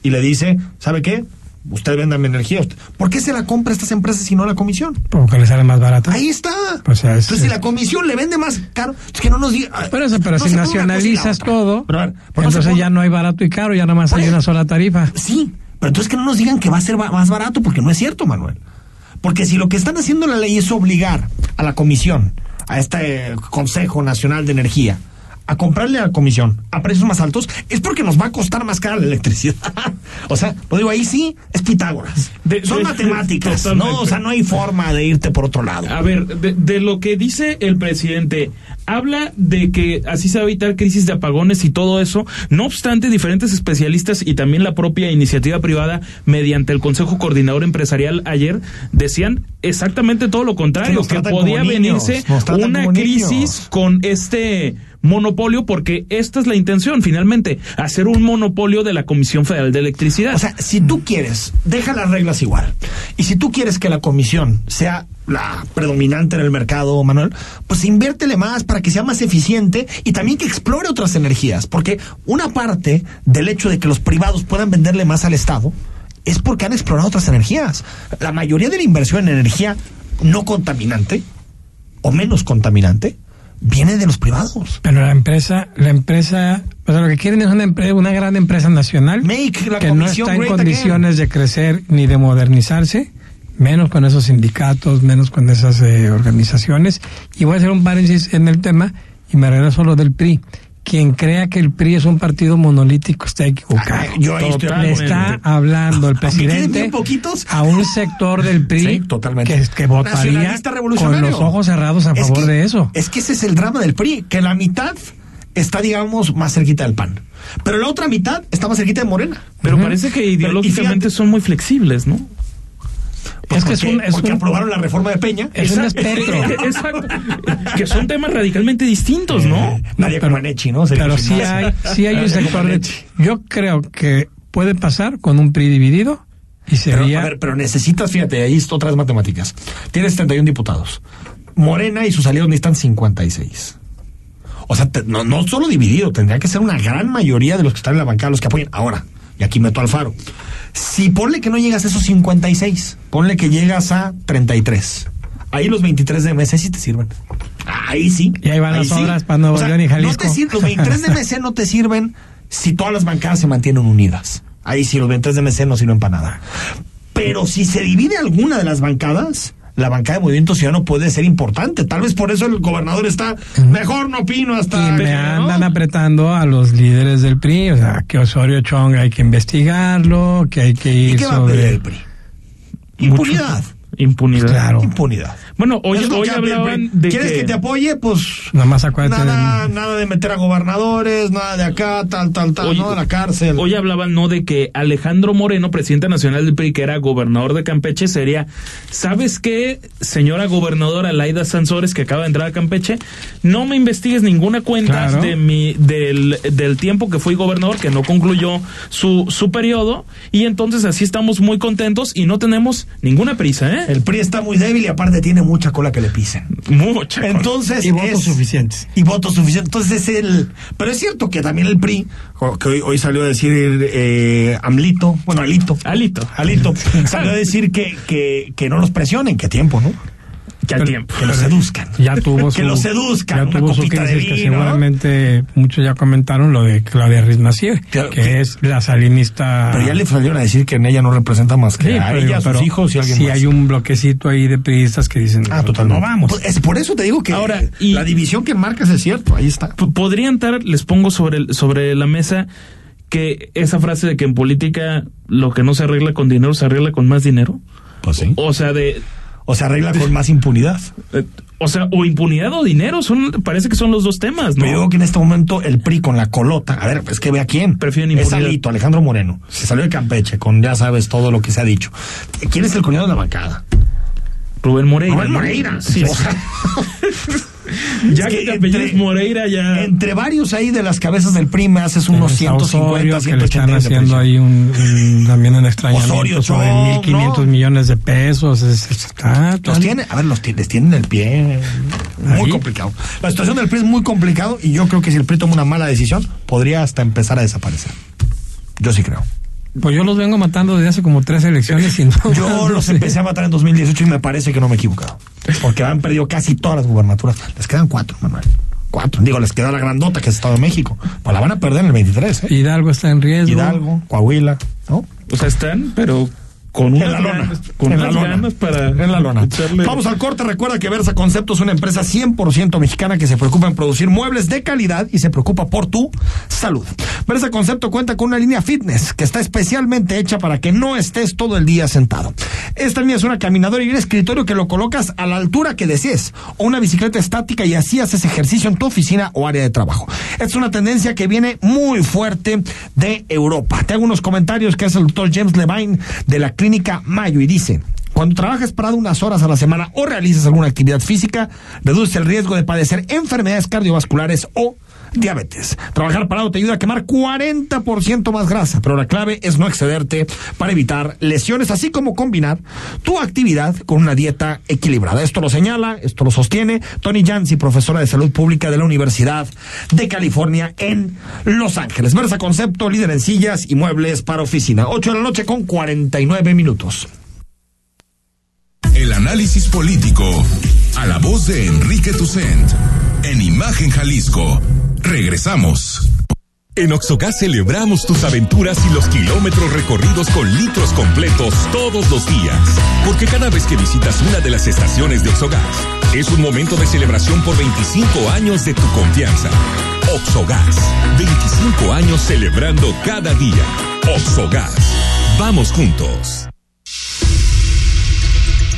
y le dice, ¿sabe qué? Usted venda mi energía. ¿Por qué se la compra a estas empresas y no a la comisión? Porque les sale más barato. Ahí está. O sea, es- Entonces, si la comisión le vende más caro, es que no nos diga. Pero, eso, pero no si nacionalizas todo, Pero, entonces ya no hay barato y caro, ya nada más hay una sola tarifa. Sí, pero entonces que no nos digan que va a ser más barato, porque no es cierto, Manuel. Porque si lo que están haciendo la ley es obligar a la comisión, a este eh, Consejo Nacional de Energía, a comprarle a la comisión a precios más altos, es porque nos va a costar más cara la electricidad. [LAUGHS] o sea, lo digo ahí sí, es Pitágoras. De- Son de- matemáticas. ¿no? O sea, no hay forma de irte por otro lado. A ver, de, de lo que dice el presidente habla de que así se va a evitar crisis de apagones y todo eso. No obstante, diferentes especialistas y también la propia iniciativa privada, mediante el Consejo Coordinador Empresarial ayer, decían exactamente todo lo contrario, que, podía venirse una crisis con este monopolio porque esta es la intención finalmente, hacer un monopolio de la Comisión Federal de Electricidad. O sea, si tú quieres, deja las reglas igual. Y si tú quieres que la comisión sea la predominante en el mercado, Manuel, pues inviértele más para que sea más eficiente y también que explore otras energías, porque una parte del hecho de que los privados puedan venderle más al Estado es porque han explorado otras energías. La mayoría de la inversión en energía no contaminante o menos contaminante viene de los privados. Pero la empresa, la empresa, o sea, lo que quieren es una, empre- una gran empresa nacional Make la que no está en condiciones de crecer ni de modernizarse, menos con esos sindicatos, menos con esas eh, organizaciones. Y voy a hacer un paréntesis en el tema y me regreso a lo del PRI. Quien crea que el PRI es un partido monolítico está equivocado. yo ahí estoy Le está hablando el [LAUGHS] presidente a un sector del PRI Sí, totalmente. que, que votaría con los ojos cerrados a Es favor que- de eso. Es que ese es el drama del PRI, que la mitad está, digamos, más cerquita del PAN. Pero la otra mitad está más cerquita de Morena. Pero parece que ideológicamente son muy flexibles, ¿no? Pues Es que es un- es porque un- aprobaron la reforma de Peña. Es un espectro. [LAUGHS] Exacto. Que son temas radicalmente distintos, ¿no? Comaneci, ¿no? Sería Pero sí hay, sí hay un sector de... Yo creo que puede pasar con un PRI dividido y Pero, sería... a ver, pero necesitas, fíjate, ahí otras matemáticas. Tienes 71 diputados. Morena y sus aliados necesitan 56. O sea, te- no, no solo dividido, tendría que ser una gran mayoría de los que están en la bancada los que apoyen. Ahora, y aquí meto al faro. Si ponle que no llegas a esos 56, ponle que llegas a 33. Ahí los 23 de MC sí te sirven. Ahí sí. Y ahí van las sí. obras para Nuevo O sea, León y no Jalisco. te los 23 de MC no te sirven si todas las bancadas se mantienen unidas. Ahí sí, los 23 de MC no sirven para nada. Pero si se divide alguna de las bancadas, la bancada de Movimiento Ciudadano puede ser importante. Tal vez por eso el gobernador está mejor, no opino hasta. Y me ¿no? andan apretando a los líderes del PRI, o sea, que Osorio Chong hay que investigarlo, que hay que ¿Y ir qué va a pedir el PRI? Impunidad. Impunidad. Claro. Impunidad. Bueno, hoy, hoy hablaban de ¿Quieres que... te apoye? Pues. Nada más acuérdate Nada, del- nada de meter a gobernadores, nada de acá, tal, tal, tal, no, de la cárcel. Hoy hablaban, ¿no? De que Alejandro Moreno, presidente nacional del PRI, que era gobernador de Campeche, sería, ¿sabes qué, señora gobernadora Laida Sansores, que acaba de entrar a Campeche? No me investigues ninguna cuenta Claro. de mi, del, del tiempo que fui gobernador, que no concluyó su, su periodo, y entonces así estamos muy contentos y no tenemos ninguna prisa, ¿eh? El PRI está muy débil y aparte tiene mucha cola que le pisen. Mucha. Entonces. Y votos es- suficientes. Y votos suficientes. Entonces es el. Pero es cierto que también el PRI, o que hoy, hoy salió a decir eh, Amlito, bueno, Alito. Alito. Alito. [LAUGHS] salió a decir que, que, que no los presionen, que tiempo, ¿no? Que al tiempo. Que los seduzcan. Ya [LAUGHS] tuvo su, que los seduzcan. ya una tuvo su crisis que seguramente muchos ya comentaron lo de Claudia Rizmacier, Claro, que que- es la salinista. Pero ya le salieron a decir que en ella no representa más que Sí, a pero ella, a sus pero hijos y alguien más. hay un bloquecito ahí de periodistas que dicen, Ah, "No, totalmente. No vamos. Pues es por eso te digo que Ahora, y- la división que marcas es cierto, ahí está. Podrían estar, les pongo sobre, el- sobre la mesa que esa frase de que en política lo que no se arregla con dinero se arregla con más dinero. Pues sí. O sea, de, O se arregla con más impunidad. o sea, o impunidad o dinero, son, parece que son los dos temas, ¿no? Pero yo digo que en este momento el PRI con la colota, a ver, es que ve a quién. Prefieren Es impunidad. Alito, Alejandro Moreno. Se salió de Campeche con ya sabes todo lo que se ha dicho. ¿Quién es el coordinador de la bancada? Rubén Moreira. Rubén. Moreira. Sí, O sea, [LAUGHS] ya es que entre- Moreira ya. Entre varios ahí de las cabezas del PRI me haces unos Está 150, Osorio, que le 180 están de haciendo ahí un, un- también un extrañamiento Osorio, sobre Chong, 1.500 ¿no? millones de pesos. Es- es- está- Los tiene, a ver, los les tienen el pie. Muy Ahí. complicado. La situación del PRI es muy complicado y yo creo que si el PRI toma una mala decisión, podría hasta empezar a desaparecer. Yo sí creo. Pues yo los vengo matando desde hace como tres elecciones y no. [LAUGHS] Yo [LAUGHS] no los sé. empecé a matar en 2018 y me parece que no me he equivocado. Porque han perdido casi todas las gubernaturas. Les quedan cuatro, Manuel. Cuatro. Digo, les queda la grandota que es Estado de México. Pues la van a perder en el 23, ¿eh? Hidalgo está en riesgo. Hidalgo, Coahuila, ¿no? O sea, están, pero con la lona. ganas, con En la unas lona. ganas para En la lona. echarle- Vamos al corte. Recuerda que Versa Concepto es una empresa 100% mexicana que se preocupa en producir muebles de calidad y se preocupa por tu salud. Versa Concepto cuenta con una línea fitness que está especialmente hecha para que no estés todo el día sentado. Esta línea es una caminadora y un escritorio que lo colocas a la altura que desees o una bicicleta estática y así haces ejercicio en tu oficina o área de trabajo. Es una tendencia que viene muy fuerte de Europa. Te hago unos comentarios que hace el doctor James Levine de la clínica Mayo y dice, cuando trabajas parado unas horas a la semana o realizas alguna actividad física, reduce el riesgo de padecer enfermedades cardiovasculares o diabetes. Trabajar parado te ayuda a quemar 40% más grasa, pero la clave es no excederte para evitar lesiones, así como combinar tu actividad con una dieta equilibrada. Esto lo señala, esto lo sostiene Tony Jansi, profesora de salud pública de la Universidad de California en Los Ángeles. Versa Concepto, líder en sillas y muebles para oficina. 8 de la noche con 49 minutos. El análisis político a la voz de Enrique Tucent en Imagen Jalisco. Regresamos. En Oxogas celebramos tus aventuras y los kilómetros recorridos con litros completos todos los días. Porque cada vez que visitas una de las estaciones de Oxogas, es un momento de celebración por 25 años de tu confianza. Oxogas, 25 años celebrando cada día. Oxogas, vamos juntos.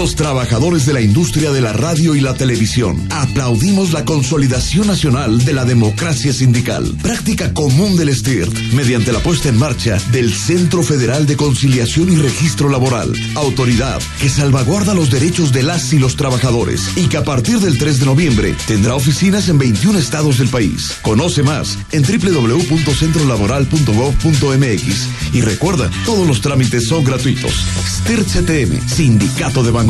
Los trabajadores de la industria de la radio y la televisión aplaudimos la consolidación nacional de la democracia sindical, práctica común del STIRT, mediante la puesta en marcha del Centro Federal de Conciliación y Registro Laboral, autoridad que salvaguarda los derechos de las y los trabajadores y que a partir del 3 de noviembre tendrá oficinas en 21 estados del país. Conoce más en www.centrolaboral.gov.mx y recuerda, todos los trámites son gratuitos. STIRT CTM, Sindicato de Vanguardia.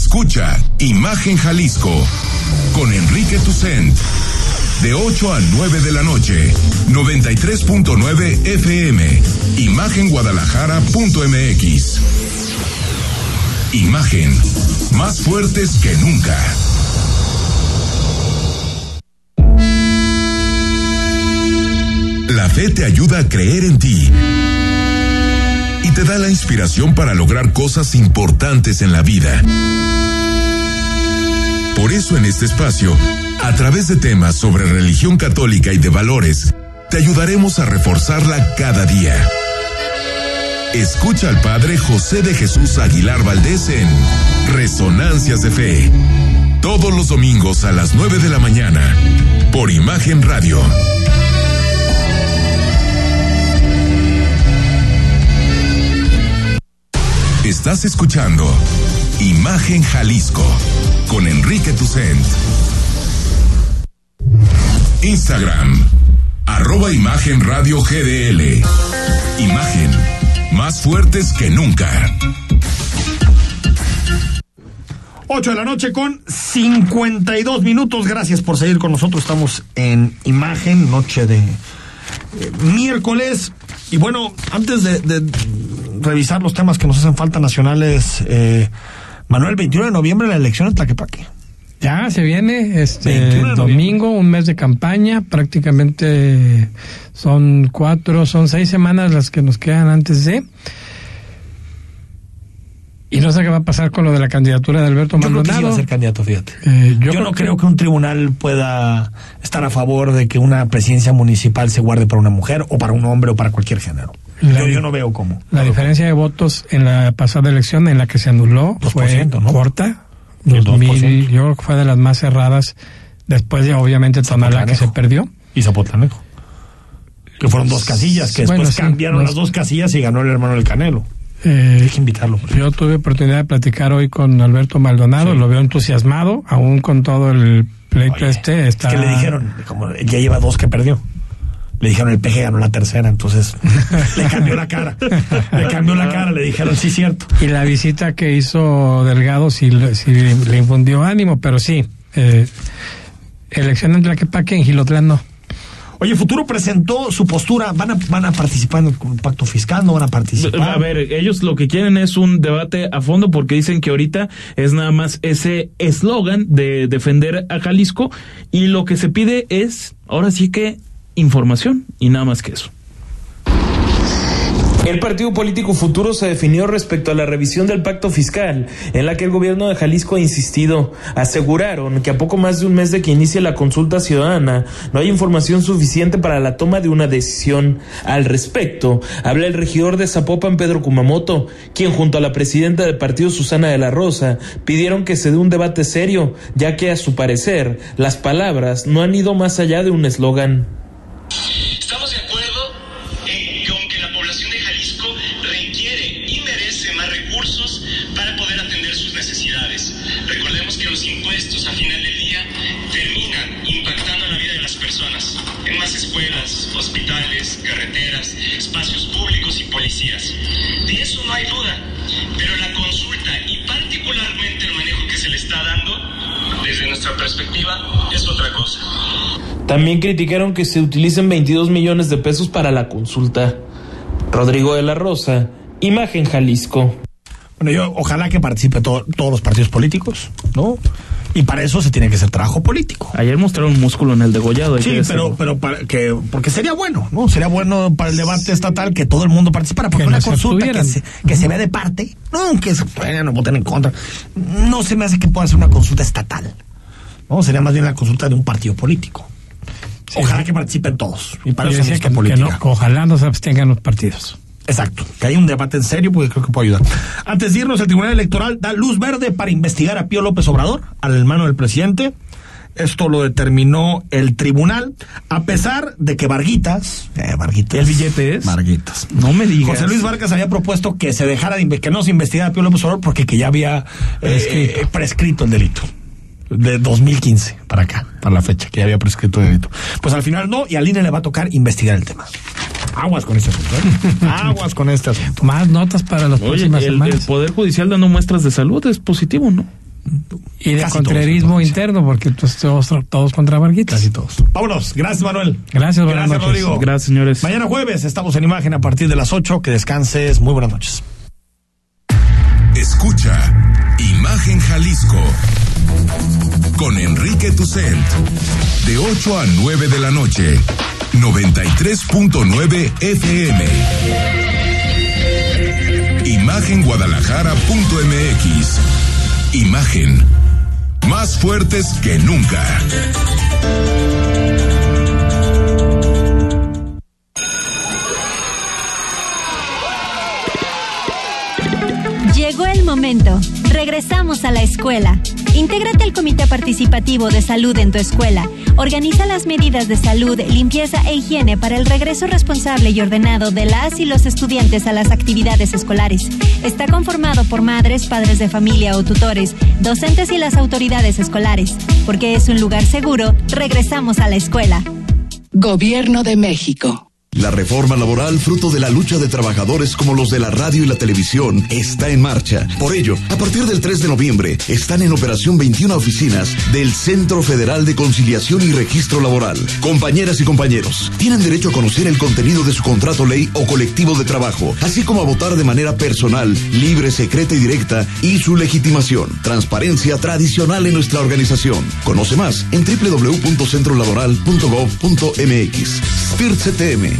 Escucha Imagen Jalisco con Enrique Tucent. De 8 a 9 de la noche, 93.9 FM, imagenguadalajara.mx. Imagen, más fuertes que nunca. La fe te ayuda a creer en ti y te da la inspiración para lograr cosas importantes en la vida. Por eso en este espacio, a través de temas sobre religión católica y de valores, te ayudaremos a reforzarla cada día. Escucha al Padre José de Jesús Aguilar Valdés en Resonancias de Fe. Todos los domingos a las 9 de la mañana, por Imagen Radio. Estás escuchando Imagen Jalisco con Enrique Tucent. Instagram, arroba Imagen Radio GDL. Imagen, más fuertes que nunca. 8 de la noche con 52 minutos. Gracias por seguir con nosotros. Estamos en imagen, noche de eh, miércoles. Y bueno, antes de, de revisar los temas que nos hacen falta nacionales, eh, Manuel, 21 de noviembre la elección en Tlaquepaque. Ya se viene este 21 de noviembre. domingo, un mes de campaña, prácticamente son cuatro, son seis semanas las que nos quedan antes de. Y no sé qué va a pasar con lo de la candidatura de Alberto Yo creo que sí Maldonado. va a ser candidato, fíjate. Eh, yo yo no creo creo que un tribunal pueda estar a favor de que una presidencia municipal se guarde para una mujer o para un hombre o para cualquier género. La- Yo, yo no veo cómo. La diferencia de votos en la pasada elección en la que se anuló fue 2%, ¿no? corta, 2000, yo creo que fue de las más cerradas. Después de, obviamente, Tonalá que se perdió. Y Zapotlanejo. Que fueron dos casillas, que después sí, cambiaron los- las dos casillas y ganó el hermano del Canelo. Eh, Hay que invitarlo. Yo tuve oportunidad de platicar hoy con Alberto Maldonado, lo veo entusiasmado, aún con todo el pleito este. Es Está... que le dijeron, como ya lleva dos que perdió. Le dijeron el peje ganó la tercera, entonces [LAUGHS] le cambió la cara. Le cambió la cara, le dijeron, sí, cierto. Y la visita que hizo Delgado sí, le- sí le infundió ánimo, pero sí. Eh, elección en Tlaquepaque, en Gilotlán no. Oye, Futuro presentó su postura. ¿Van a, van a participar en el pacto fiscal? ¿No van a participar? A ver, ellos lo que quieren es un debate a fondo porque dicen que ahorita es nada más ese eslogan de defender a Jalisco y lo que se pide es, ahora sí que, información y nada más que eso. El partido político Futuro se definió respecto a la revisión del pacto fiscal, en la que el gobierno de Jalisco ha insistido. Aseguraron que a poco más de un mes de que inicie la consulta ciudadana, no hay información suficiente para la toma de una decisión. Al respecto, habla el regidor de Zapopan, Pedro Kumamoto, quien junto a la presidenta del partido, Susana de la Rosa, pidieron que se dé un debate serio, ya que a su parecer, las palabras no han ido más allá de un eslogan. También criticaron que se utilicen 22 millones de pesos para la consulta. Rodrigo de la Rosa, Imagen Jalisco. Bueno, yo ojalá que participe to- todos los partidos políticos, ¿no? Y para eso se tiene que hacer trabajo político. Ayer mostraron músculo en el degollado. Sí, que pero, pero para que, porque sería bueno, ¿no? Sería bueno para el debate estatal que todo el mundo participara, porque Que una no se consulta que se, que se vea de parte, no, aunque se puedan o voten en contra, no se me hace que pueda ser una consulta estatal, ¿no? Sería más bien la consulta de un partido político. Ojalá que participen todos. Y para eso que, política. no, que ojalá no se abstengan los partidos. Exacto, que haya un debate en serio porque creo que puede ayudar. Antes de irnos, el Tribunal Electoral da luz verde para investigar a Pío López Obrador, al hermano del presidente. Esto lo determinó el tribunal, a pesar de que Varguitas, eh, Varguitas. ¿El billete es? Varguitas. No me digas. José Luis Vargas había propuesto que se dejara de que no se investigara a Pío López Obrador porque que ya había eh, prescrito el delito. De 2015 para acá, para la fecha, que ya había prescrito el delito. Pues al final no, y al INE le va a tocar investigar el tema. Aguas con este asunto. ¿eh? Aguas con este asunto. Más notas para las Oye, próximas el, el semanas. Poder Judicial dando muestras de salud es positivo, ¿no? y de casi contrarismo todos, interno, porque pues, todos, todos contra Varguitas. Casi todos. Vámonos. Gracias, Manuel. Gracias, buenas Gracias, noches. Rodrigo. Gracias, señores. Mañana jueves estamos en imagen a partir de las 8. Que descanses. Muy buenas noches. Escucha Imagen Jalisco con Enrique Tucent. De 8 a 9 de la noche. 93.9 FM Imagenguadalajara.mx Imagen. Más fuertes que nunca. Llegó el momento. Regresamos a la escuela. Intégrate al Comité Participativo de Salud en tu escuela. Organiza las medidas de salud, limpieza e higiene para el regreso responsable y ordenado de las y los estudiantes a las actividades escolares. Está conformado por madres, padres de familia o tutores, docentes y las autoridades escolares. Porque es un lugar seguro, regresamos a la escuela. Gobierno de México. La reforma laboral, fruto de la lucha de trabajadores como los de la radio y la televisión, está en marcha. Por ello, a partir del 3 de noviembre, están en operación 21 oficinas del Centro Federal de Conciliación y Registro Laboral. Compañeras y compañeros, tienen derecho a conocer el contenido de su contrato ley o colectivo de trabajo, así como a votar de manera personal, libre, secreta y directa, y su legitimación. Transparencia tradicional en nuestra organización. Conoce más en www.centrolaboral.gov.mx. CTM,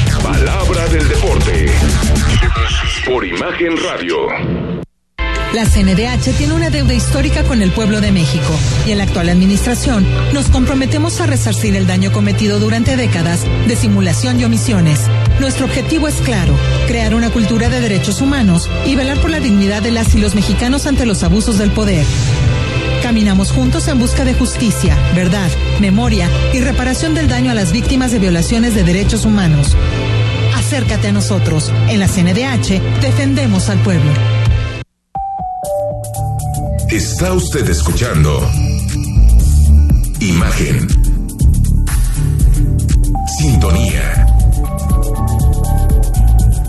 Palabra del deporte. Por Imagen Radio. La CNDH tiene una deuda histórica con el pueblo de México y en la actual administración nos comprometemos a resarcir el daño cometido durante décadas de simulación y omisiones. Nuestro objetivo es claro, crear una cultura de derechos humanos y velar por la dignidad de las y los mexicanos ante los abusos del poder. Caminamos juntos en busca de justicia, verdad, memoria y reparación del daño a las víctimas de violaciones de derechos humanos. Acércate a nosotros. En la CNDH defendemos al pueblo. Está usted escuchando Imagen. Sintonía.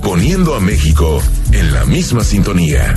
Poniendo a México en la misma sintonía.